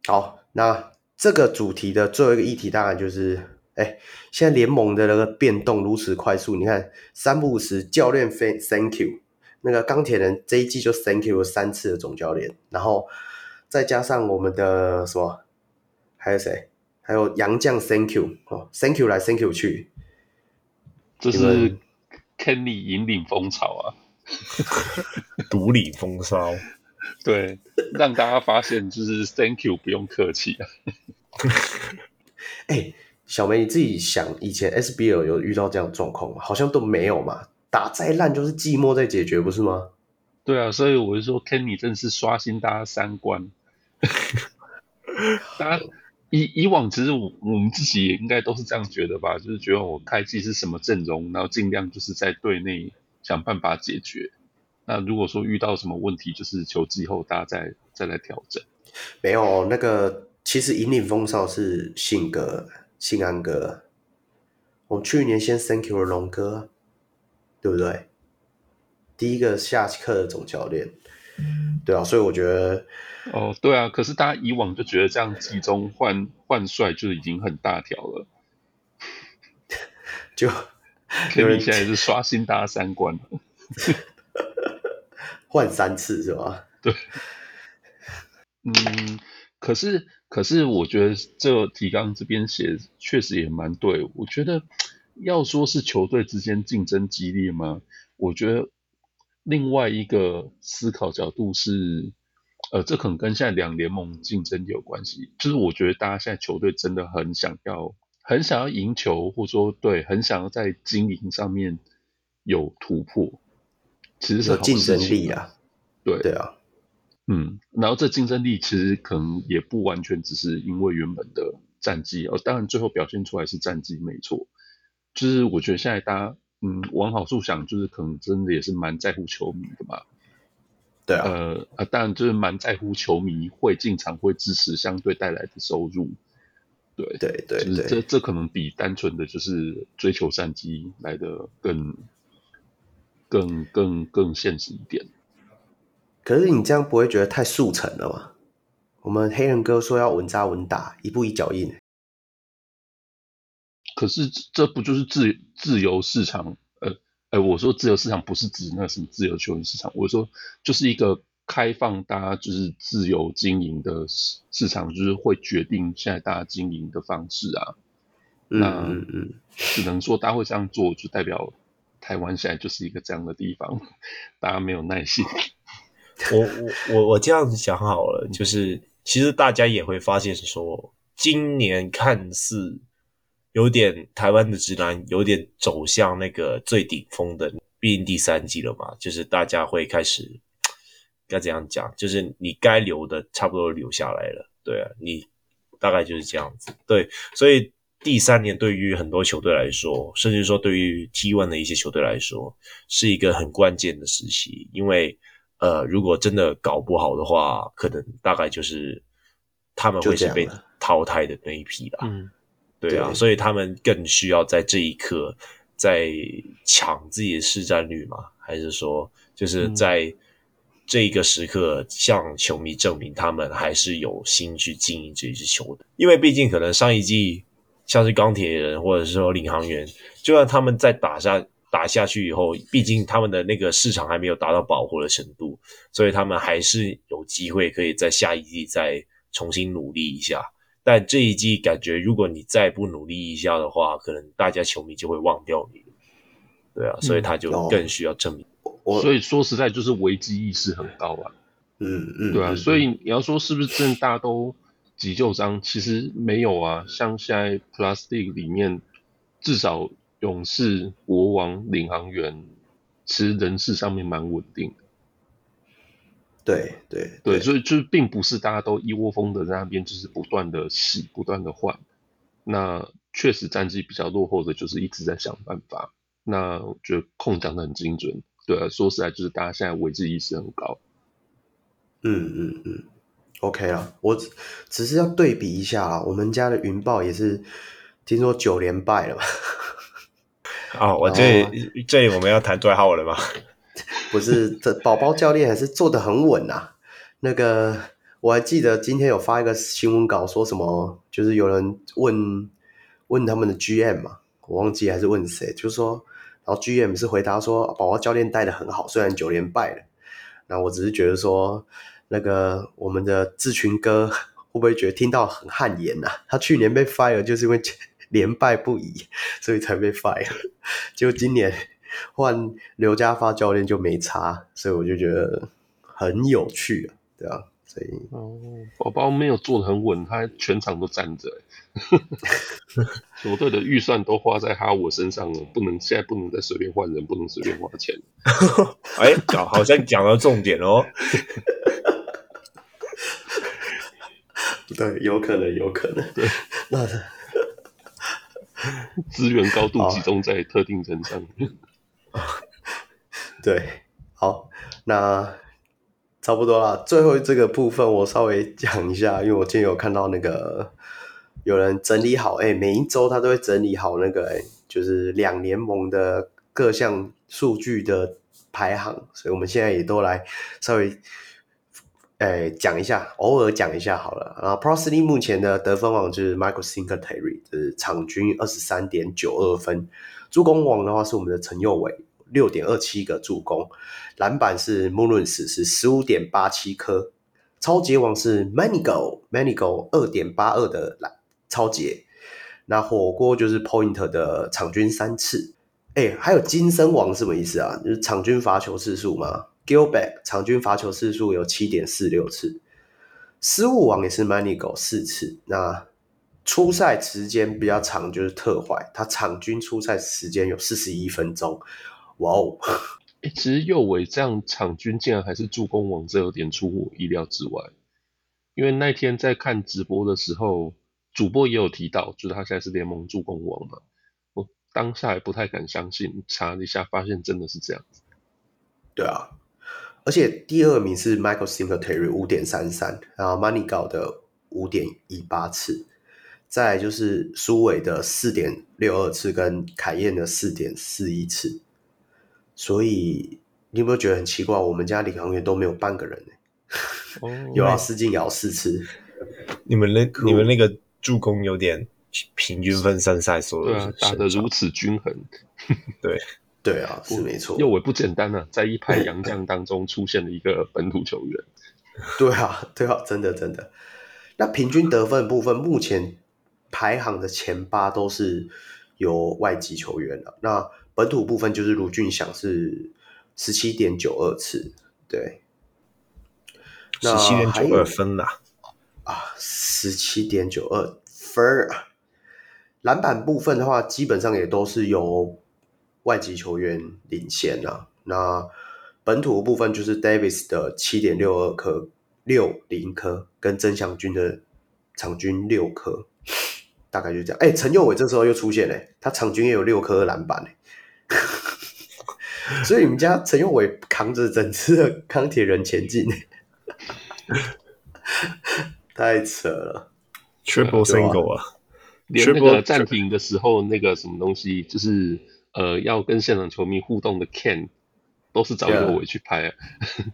好，那这个主题的最后一个议题，当然就是，哎，现在联盟的那个变动如此快速，你看三不五时教练飞 Thank you，那个钢铁人这一季就 Thank you 三次的总教练，然后再加上我们的什么，还有谁？还有杨将，Thank you 哦，Thank you 来，Thank you 去，这是 Kenny 引领风潮啊，[laughs] 独领风骚，[laughs] 对，让大家发现就是 Thank you 不用客气啊。[laughs] 哎、欸，小梅你自己想，以前 SBL 有遇到这样的状况吗？好像都没有嘛，打再烂就是寂寞在解决，不是吗？对啊，所以我就说 Kenny 真是刷新大家三观，[laughs] 大家。以以往其实我我们自己也应该都是这样觉得吧，就是觉得我开季是什么阵容，然后尽量就是在队内想办法解决。那如果说遇到什么问题，就是球季后大家再再来调整。没有那个，其实引领风骚是信哥、信安哥。我去年先 Thank you 龙哥，对不对？第一个下课的总教练，对啊，所以我觉得。哦，对啊，可是大家以往就觉得这样集中换换帅就已经很大条了，[laughs] 就有人现在是刷新大家三观，[laughs] 换三次是吧？[laughs] 对，嗯，可是可是我觉得这提纲这边写确实也蛮对，我觉得要说是球队之间竞争激烈吗？我觉得另外一个思考角度是。呃，这可能跟现在两联盟竞争有关系。就是我觉得大家现在球队真的很想要，很想要赢球，或者说对，很想要在经营上面有突破，其实是竞争力啊。对对啊，嗯，然后这竞争力其实可能也不完全只是因为原本的战绩，哦，当然最后表现出来是战绩没错。就是我觉得现在大家，嗯，往好处想，就是可能真的也是蛮在乎球迷的嘛。对啊，呃啊，当然就是蛮在乎球迷会进场会支持相对带来的收入，对对对，就是这这可能比单纯的就是追求战绩来的更更更更现实一点。可是你这样不会觉得太速成了吗？我们黑人哥说要稳扎稳打，一步一脚印。可是这不就是自自由市场？呃，呃，我说自由市场不是指那什么自由球员市场，我说就是一个开放，大家就是自由经营的市市场，就是会决定现在大家经营的方式啊。嗯嗯嗯，只能说大家会这样做，就代表台湾现在就是一个这样的地方，[laughs] 大家没有耐心。[laughs] 我我我我这样子想好了，就是其实大家也会发现说，今年看似。有点台湾的直男有点走向那个最顶峰的，毕竟第三季了嘛，就是大家会开始 [tsk] 该怎样讲，就是你该留的差不多留下来了，对啊，你大概就是这样子，对，所以第三年对于很多球队来说，甚至说对于 T1 的一些球队来说，是一个很关键的时期，因为呃，如果真的搞不好的话，可能大概就是他们会是被淘汰的那一批啦。嗯。对啊，对，所以他们更需要在这一刻在抢自己的市占率嘛？还是说，就是在这一个时刻向球迷证明他们还是有心去经营这支球队？因为毕竟可能上一季像是钢铁人或者是说领航员，就算他们在打下打下去以后，毕竟他们的那个市场还没有达到饱和的程度，所以他们还是有机会可以在下一季再重新努力一下。但这一季感觉，如果你再不努力一下的话，可能大家球迷就会忘掉你。对啊，所以他就更需要证明。嗯、所以说实在就是危机意识很高啊。嗯嗯，对啊，所以你要说是不是真的大家都急救章？其实没有啊。像现在 Plastic 里面，至少勇士、国王、领航员，其实人事上面蛮稳定的。对对对，所以就并不是大家都一窝蜂的在那边，就是不断的洗、不断的换。那确实战绩比较落后的，就是一直在想办法。那我觉得控讲的很精准。对啊，说实在，就是大家现在危机意识很高。嗯嗯嗯，OK 啊，我只只是要对比一下啊，我们家的云豹也是听说九连败了嘛。[laughs] 哦，我这里这里我们要谈最后了吗？[laughs] 不是，这宝宝教练还是做得很稳啊。那个我还记得今天有发一个新闻稿，说什么就是有人问问他们的 GM 嘛，我忘记还是问谁，就是说，然后 GM 是回答说宝宝教练带得很好，虽然九连败了。那我只是觉得说。那个我们的志群哥会不会觉得听到很汗颜呐？他去年被 fire 就是因为 [laughs] 连败不已，所以才被 fire。就今年换刘家发教练就没差，所以我就觉得很有趣啊，对啊，所以哦，宝宝没有做得很稳，他全场都站着，[laughs] 球队的预算都花在哈我身上了，不能现在不能再随便换人，不能随便花钱。哎，讲好像讲到重点哦。对，有可能，有可能。对，那资源高度集中在特定人上。对，好，那差不多了。最后这个部分我稍微讲一下，因为我今天有看到那个有人整理好，哎，每一周他都会整理好那个，哎，就是两联盟的各项数据的排行，所以我们现在也都来稍微。哎，讲一下，偶尔讲一下好了。然后 Prosely 目前的得分王就是 Michael Singletary，就是场均二十三点九二分。助攻王的话是我们的陈佑伟，六点二七个助攻。篮板是 m u l l n s 是十五点八七颗。超级王是 Manigo，Manigo 二点八二的篮抄截。那火锅就是 Point 的场均三次。哎，还有金身王什么意思啊？就是场均罚球次数吗？Gilbert 场均罚球次数有七点四六次，失误王也是 Manigo 四次。那出赛时间比较长就是特怀，他场均出赛时间有四十一分钟。哇哦！[laughs] 哎，其实右伟这样场均竟然还是助攻王，这有点出乎我意料之外。因为那天在看直播的时候，主播也有提到，就是他现在是联盟助攻王嘛。我当下也不太敢相信，查了一下发现真的是这样子。对啊。而且第二名是 Michael Singletary 五点三三，然后 Money 搞的五点一八次，再来就是苏伟的四点六二次，跟凯燕的四点四一次。所以你有没有觉得很奇怪？我们家领航员都没有半个人呢？哦，[laughs] 有啊，施晋尧四次。你们那你们那个助攻有点平均分散赛，所有打得如此均衡，对。[laughs] 对啊，是没错。右伟不简单啊，在一排洋将当中出现了一个本土球员。[laughs] 对啊，对啊，真的真的。那平均得分的部分，目前排行的前八都是有外籍球员的。那本土部分就是卢俊祥是十七点九二次，对，十七点九二分啦，啊，十七点九二分啊。篮板部分的话，基本上也都是由。外籍球员领先啊，那本土部分就是 Davis 的七点六二颗六零颗，跟曾祥军的场均六颗，大概就这样。哎、欸，陈佑伟这时候又出现嘞，他场均也有六颗篮板嘞，[laughs] 所以你们家陈永伟扛着整支的钢铁人前进，[laughs] 太扯了，Triple Single 啊，连那个暂停的时候那个什么东西就是。呃，要跟现场球迷互动的 can，都是找永伟去拍啊。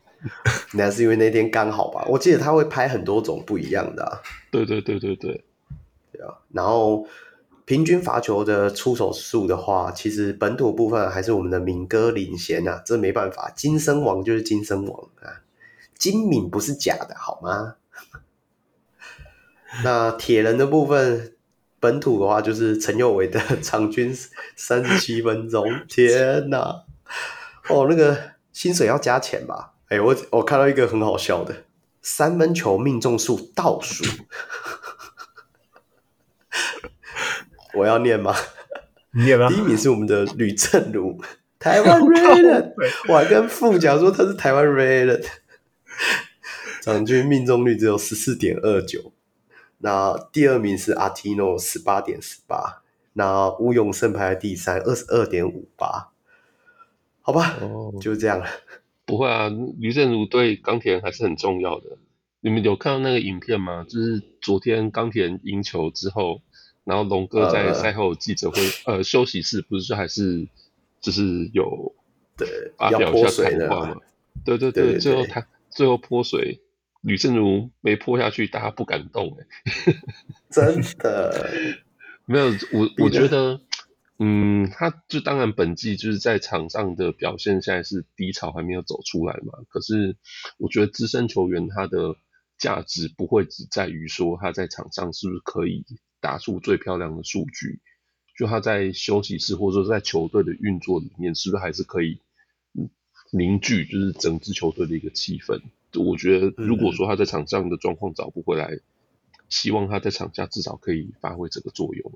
[laughs] 那是因为那天刚好吧？我记得他会拍很多种不一样的啊。对对对对对，对啊。然后平均罚球的出手数的话，其实本土部分还是我们的敏哥领先啊，这没办法，金身王就是金身王啊，金敏不是假的好吗？[laughs] 那铁人的部分，本土的话就是陈佑伟的场均三十七分钟，[laughs] 天哪！哦，那个薪水要加钱吧？哎，我我看到一个很好笑的，三分球命中数倒数。我要念吗？[laughs] 念吗？第一名是我们的吕正如，台湾 Raven，[laughs] 我还 [laughs] 跟副讲说他是台湾 Raven，场均命中率只有十四点二九。那第二名是阿提诺，十八点十八。那吴永胜排在第三，二十二点五八。好吧，哦，就这样了。不会啊，吕正如对钢铁人还是很重要的。你们有看到那个影片吗？就是昨天钢铁人赢球之后。然后龙哥在赛后记者会呃，呃休息室不是说还是就是有对发表一下谈话嘛？对对对，最后他最后泼水，吕正如没泼下去，大家不敢动哎，[laughs] 真的没有我我觉得嗯，他就当然本季就是在场上的表现现在是低潮还没有走出来嘛，可是我觉得资深球员他的价值不会只在于说他在场上是不是可以。打出最漂亮的数据，就他在休息室或者说在球队的运作里面，是不是还是可以凝聚，就是整支球队的一个气氛？我觉得，如果说他在场上的状况找不回来，嗯，希望他在场下至少可以发挥这个作用。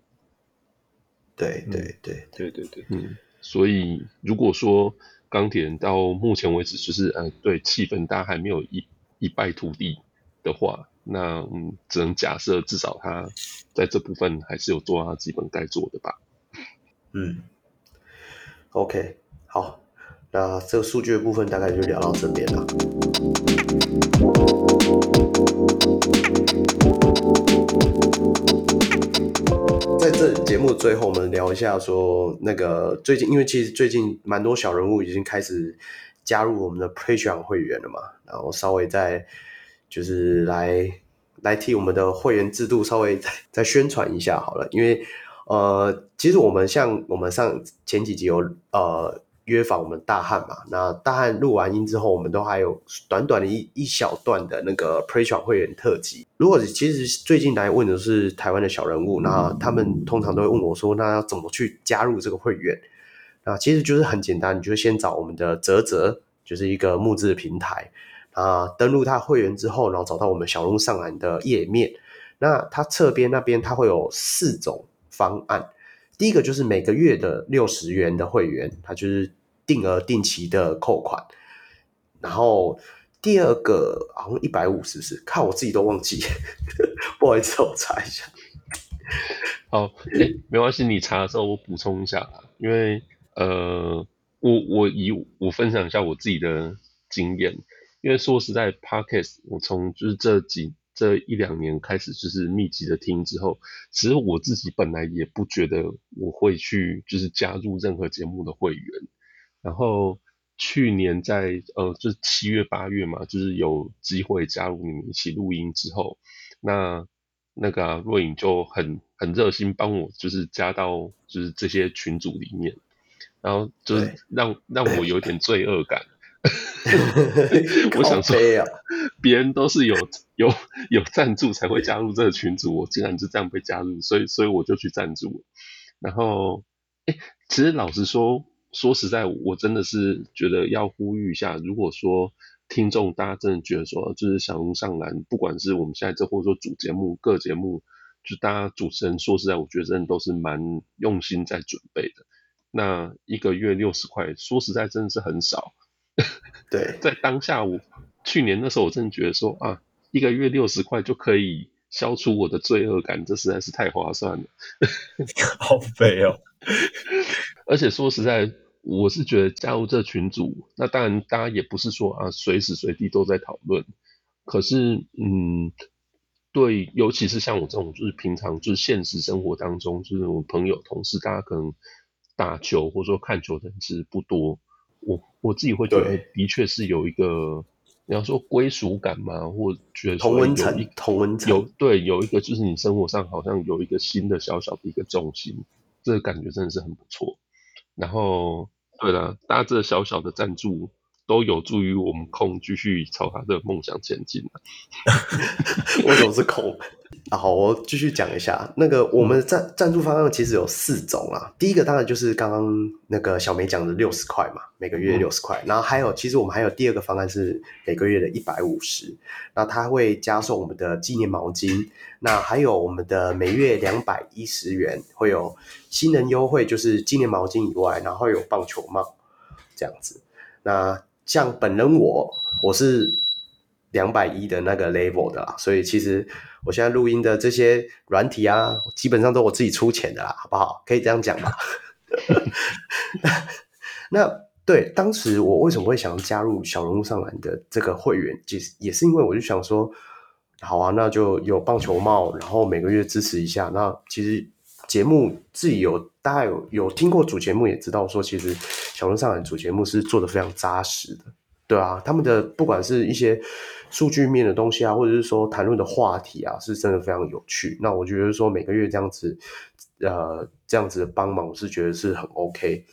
对对对对对对，嗯，所以如果说钢铁人到目前为止就是呃，对气氛大家还没有一一败涂地的话。那嗯，只能假设至少他在这部分还是有做他基本该做的吧。嗯，OK，好，那这个数据的部分大概就聊到这边了。在这节目最后，我们聊一下说那个最近，因为其实最近蛮多小人物已经开始加入我们的 Patreon 会员了嘛，然后稍微再。就是来来替我们的会员制度稍微再再宣传一下好了，因为呃，其实我们像我们上前几集有呃约访我们大汉嘛，那大汉录完音之后，我们都还有短短的一一小段的那个 Patreon 会员特辑。如果其实最近来问的是台湾的小人物，那他们通常都会问我说，那要怎么去加入这个会员？那其实就是很简单，你就先找我们的泽泽，就是一个募资的平台。啊，登录他会员之后，然后找到我们小鹿上篮的页面。那它侧边那边它会有四种方案。第一个就是每个月的六十元的会员，它就是定额定期的扣款。然后第二个好像一百五，是不是？看我自己都忘记，[laughs] 不好意思，我查一下。好，欸，没关系，你查的时候我补充一下，因为呃，我我以我分享一下我自己的经验。因为说实在，Podcast 我从就是这几这一两年开始就是密集的听之后，其实我自己本来也不觉得我会去就是加入任何节目的会员。然后去年在呃就是七月八月嘛，就是有机会加入你们一起录音之后，那那个、啊、若影就很很热心帮我就是加到就是这些群组里面，然后就是让让我有点罪恶感。[laughs] 我想说，别人都是有 [laughs] 有有赞助才会加入这个群组，我竟然就这样被加入，所以所以我就去赞助。然后，哎，其实老实说，说实在，我真的是觉得要呼吁一下，如果说听众大家真的觉得说，就是小鹿上篮，不管是我们现在这或者说主节目、各节目，就大家主持人说实在，我觉得真的都是蛮用心在准备的。那一个月六十块，说实在真的是很少。[laughs] 对，在当下我去年那时候，我真的觉得说啊，一个月六十块就可以消除我的罪恶感，这实在是太划算了。[laughs] 好肥哦！[laughs] 而且说实在，我是觉得加入这群组，那当然大家也不是说啊随时随地都在讨论，可是嗯，对，尤其是像我这种就是平常就是现实生活当中，就是我朋友同事，大家可能打球或者说看球的人其实不多。我我自己会觉得，的确是有一个你要说归属感嘛，或觉得同温层，同温层有对有一个就是你生活上好像有一个新的小小的一个重心，这个感觉真的是很不错。然后对了，大家这小小的赞助。都有助于我们空继续朝他的梦想前进。[laughs] 我怎么是空？好，我继续讲一下。那个我们赞赞助方案其实有四种啊。第一个当然就是刚刚那个小梅讲的六十块嘛，每个月六十块。然后还有，其实我们还有第二个方案是每个月的一百五十。那它会加送我们的纪念毛巾。那还有我们的每月两百一十元会有新人优惠，就是纪念毛巾以外，然后有棒球帽这样子。那像本人我，我是两百一的那个 level 的啦，所以其实我现在录音的这些软体啊，基本上都我自己出钱的啦，好不好？可以这样讲吧？[laughs] 那对，当时我为什么会想加入小人物上篮的这个会员，其实也是因为我就想说，好啊，那就有棒球帽，然后每个月支持一下，那其实。节目自己有大家有有听过主节目，也知道说，其实小人物上篮主节目是做的非常扎实的，对啊，他们的不管是一些数据面的东西啊，或者是说谈论的话题啊，是真的非常有趣。那我觉得说每个月这样子，呃，这样子的帮忙，我是觉得是很 OK。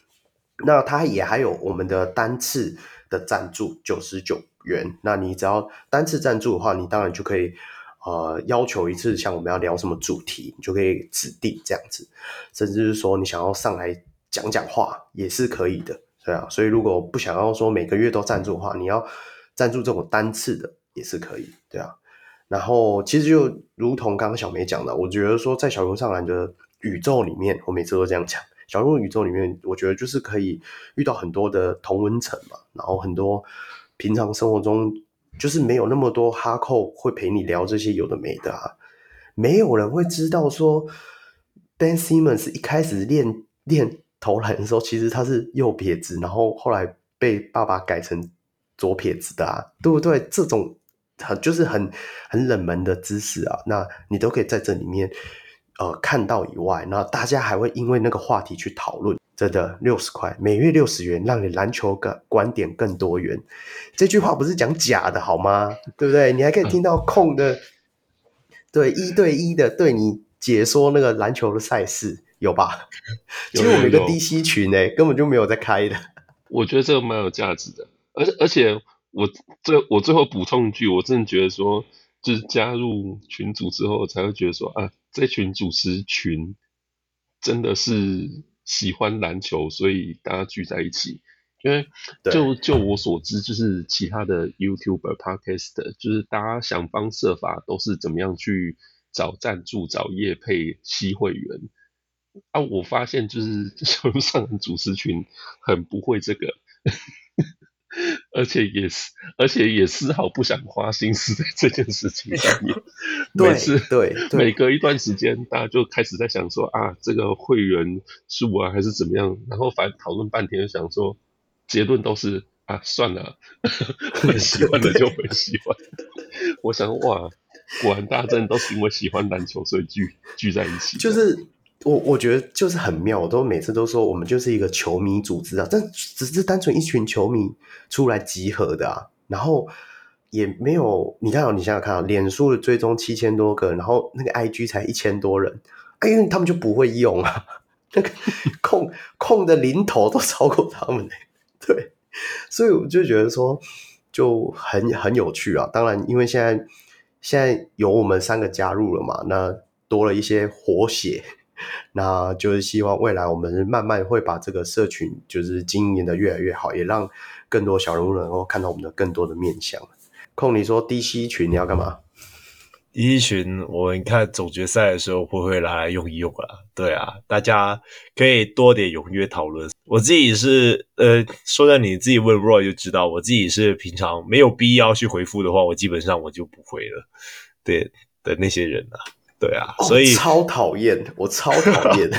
那他也还有我们的单次的赞助九十九元，那你只要单次赞助的话，你当然就可以。呃，要求一次，像我们要聊什么主题，你就可以指定这样子，甚至是说你想要上来讲讲话也是可以的，对啊。所以如果不想要说每个月都赞助的话，你要赞助这种单次的也是可以，对啊。然后其实就如同刚刚小梅讲的，我觉得说在小人物上篮的宇宙里面，我每次都这样讲，小人物宇宙里面，我觉得就是可以遇到很多的同温层嘛，然后很多平常生活中。就是没有那么多哈扣会陪你聊这些有的没的啊，没有人会知道说 Ben Simmons 一开始练练投篮的时候，其实他是右撇子，然后后来被爸爸改成左撇子的啊，对不对？这种很就是很很冷门的知识啊，那你都可以在这里面呃看到以外，那大家还会因为那个话题去讨论。真的六十块，每月六十元，让你篮球观观点更多元。这句话不是讲假的好吗？对不对？你还可以听到空的，对一对一的对你解说那个篮球的赛事，有吧？其实我们有个 DC 群呢，根本就没有在开的。我觉得这个蛮有价值的，而且而且我最我最后补充一句，我真的觉得说，就是加入群组之后，才会觉得说啊，这群主持群真的是。喜欢篮球，所以大家聚在一起。因为就就我所知，就是其他的 YouTuber、Podcast，就是大家想方设法都是怎么样去找赞助、找业配、吸会员。啊，我发现就是小人物上篮主持群很不会这个。[laughs] 而且也是，而且也丝毫不想花心思在这件事情上面。[laughs] 每次对，每隔一段时间，大家就开始在想说啊，这个会员数啊，还是怎么样？然后反正讨论半天，想说结论都是啊，算了，[laughs] 会喜欢的就会喜欢。我想哇，果然大家真的都是因为喜欢篮球，所以聚聚在一起。就是。我我觉得就是很妙，我都每次都说我们就是一个球迷组织啊，但只是单纯一群球迷出来集合的啊，然后也没有你看，你想想看啊，脸书的追踪七千多个，然后那个 IG 才一千多人，哎，因为他们就不会用啊，那个控控的零头都超过他们，对，所以我就觉得说就很很有趣啊。当然，因为现在现在有我们三个加入了嘛，那多了一些活血。那就是希望未来我们慢慢会把这个社群就是经营的越来越好，也让更多小人物能够看到我们的更多的面向。空你说 DC 群你要干嘛？DC 群我们看总决赛的时候会不会来用一用啊？对啊，大家可以多点踊跃讨论。我自己是呃，说在你自己问 Roy 就知道，我自己是平常没有必要去回复的话，我基本上我就不回了。对的那些人啊。对啊，所以、哦、超讨厌，我超讨厌。[laughs]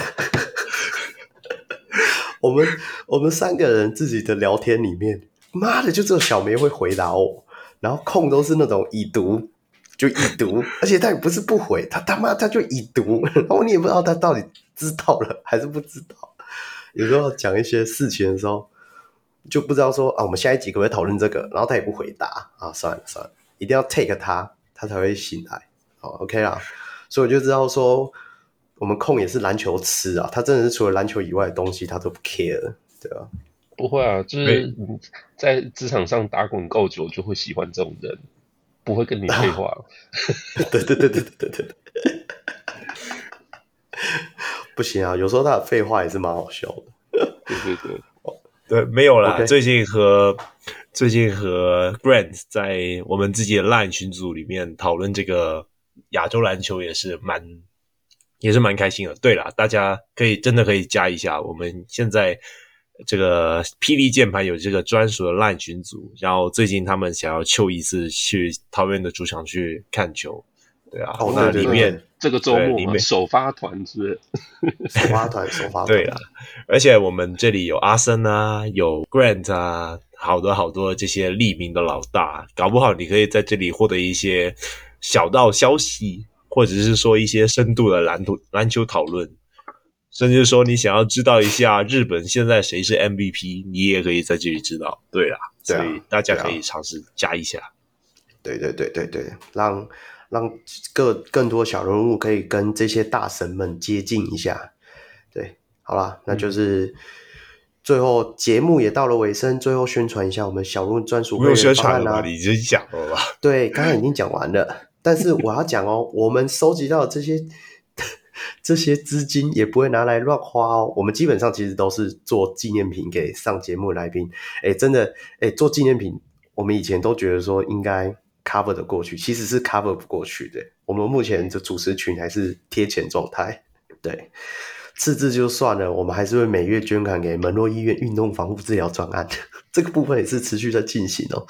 我们我们三个人自己的聊天里面，妈的，就只有小梅会回答我，然后空都是那种已读就已读，[laughs] 而且他也不是不回，他他妈他就已读，然后你也不知道他到底知道了还是不知道。有时候讲一些事情的时候，就不知道说啊，我们下一集可不可以讨论这个？然后他也不回答啊，算了算了，一定要 take 他，他才会醒来。好，OK 啦。所以我就知道说，我们控也是篮球痴啊，他真的是除了篮球以外的东西，他都不 care，对吧？不会啊，就是在职场上打滚够久，就会喜欢这种人，不会跟你废话。对对对对对对对。[laughs] 不行啊，有时候他的废话也是蛮好笑的。对对对，[laughs] 对，没有啦。最近和最近和 Grant 在我们自己的 Line 群组里面讨论这个亚洲篮球，也是蛮也是蛮开心的。对啦，大家可以真的可以加一下。我们现在这个霹雳键盘有这个专属的 Line 群组，然后最近他们想要揪一次去桃园的主场去看球。对啊，哦、那里面。这个周末里面首发团是，是首发团，首发团对啊，而且我们这里有阿森啊，有 Grant 啊，好多好多这些立名的老大，搞不好你可以在这里获得一些小道消息，或者是说一些深度的篮球篮球讨论，甚至说你想要知道一下日本现在谁是 MVP，你也可以在这里知道。对啊，所以大家可以尝试加一下。对对对对对，让。让更更多小人物可以跟这些大神们接近一下，对，好啦，那就是最后节目也到了尾声，最后宣传一下我们小人物专属会员方案啦。你已经讲了吧？[laughs] 对，刚刚已经讲完了，但是我要讲哦，[laughs] 我们收集到这些 [laughs] 这些资金也不会拿来乱花哦，我们基本上其实都是做纪念品给上节目来宾。哎，真的，哎，做纪念品，我们以前都觉得说应该。cover 的过去其实是 cover 不过去的。我们目前的主持群还是贴钱状态。对，赤字就算了，我们还是会每月捐款给门诺医院运动防护治疗专案，这个部分也是持续在进行哦。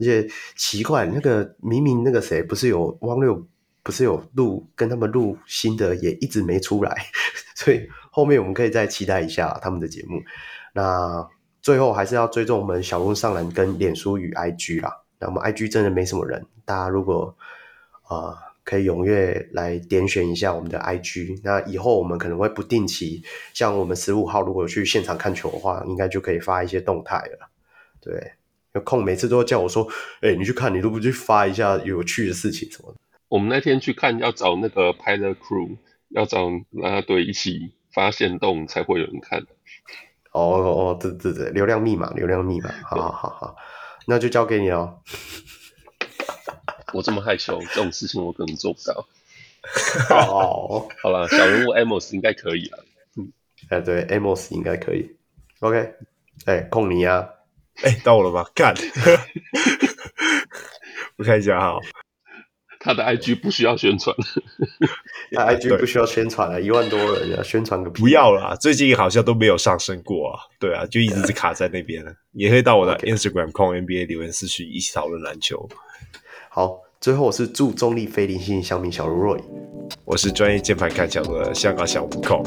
而且奇怪，那个明明那个谁不是有汪六，不是有录跟他们录新的，也一直没出来，[laughs] 所以后面我们可以再期待一下他们的节目。那最后还是要追踪我们小鹿上篮跟脸书与 IG 啦。那我们 IG 真的没什么人，大家如果呃可以踊跃来点选一下我们的 IG，那以后我们可能会不定期，像我们十五号如果去现场看球的话，应该就可以发一些动态了。对，有空每次都会叫我说，哎、欸，你去看，你都不去发一下有趣的事情什么的。我们那天去看，要找那个 Pilot Crew，要找啦啦队一起发现洞才会有人看。哦哦，对对对，流量密码，流量密码，好好好好。那就交给你哦。我这么害羞，这种事情我可能做不到。[laughs] 哦，好了，小人物 Amos 应该可以了。嗯，哎，对，Amos 应该可以。OK，哎，控你啊！哎，到我了吗？干！我看一下哈。他的 IG 不需要宣传，他 IG 不需要宣传了，一万多人啊宣传个屁！不要啦，最近好像都没有上升过啊。对啊，就一直是卡在那边了。也可以到我的 [laughs] Instagram 控 NBA 留言私讯一起讨论篮球。好，最后我是祝中立非零性小米小如若，我是专业键盘看脚的香港小悟空，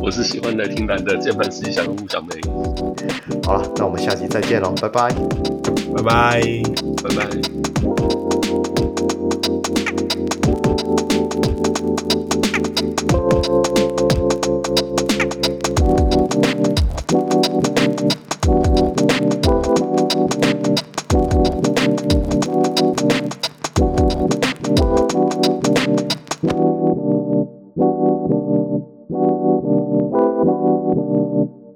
我是喜欢来听蓝的键盘实习小人物小梅。好了，那我们下期再见喽，拜拜，拜拜，拜拜。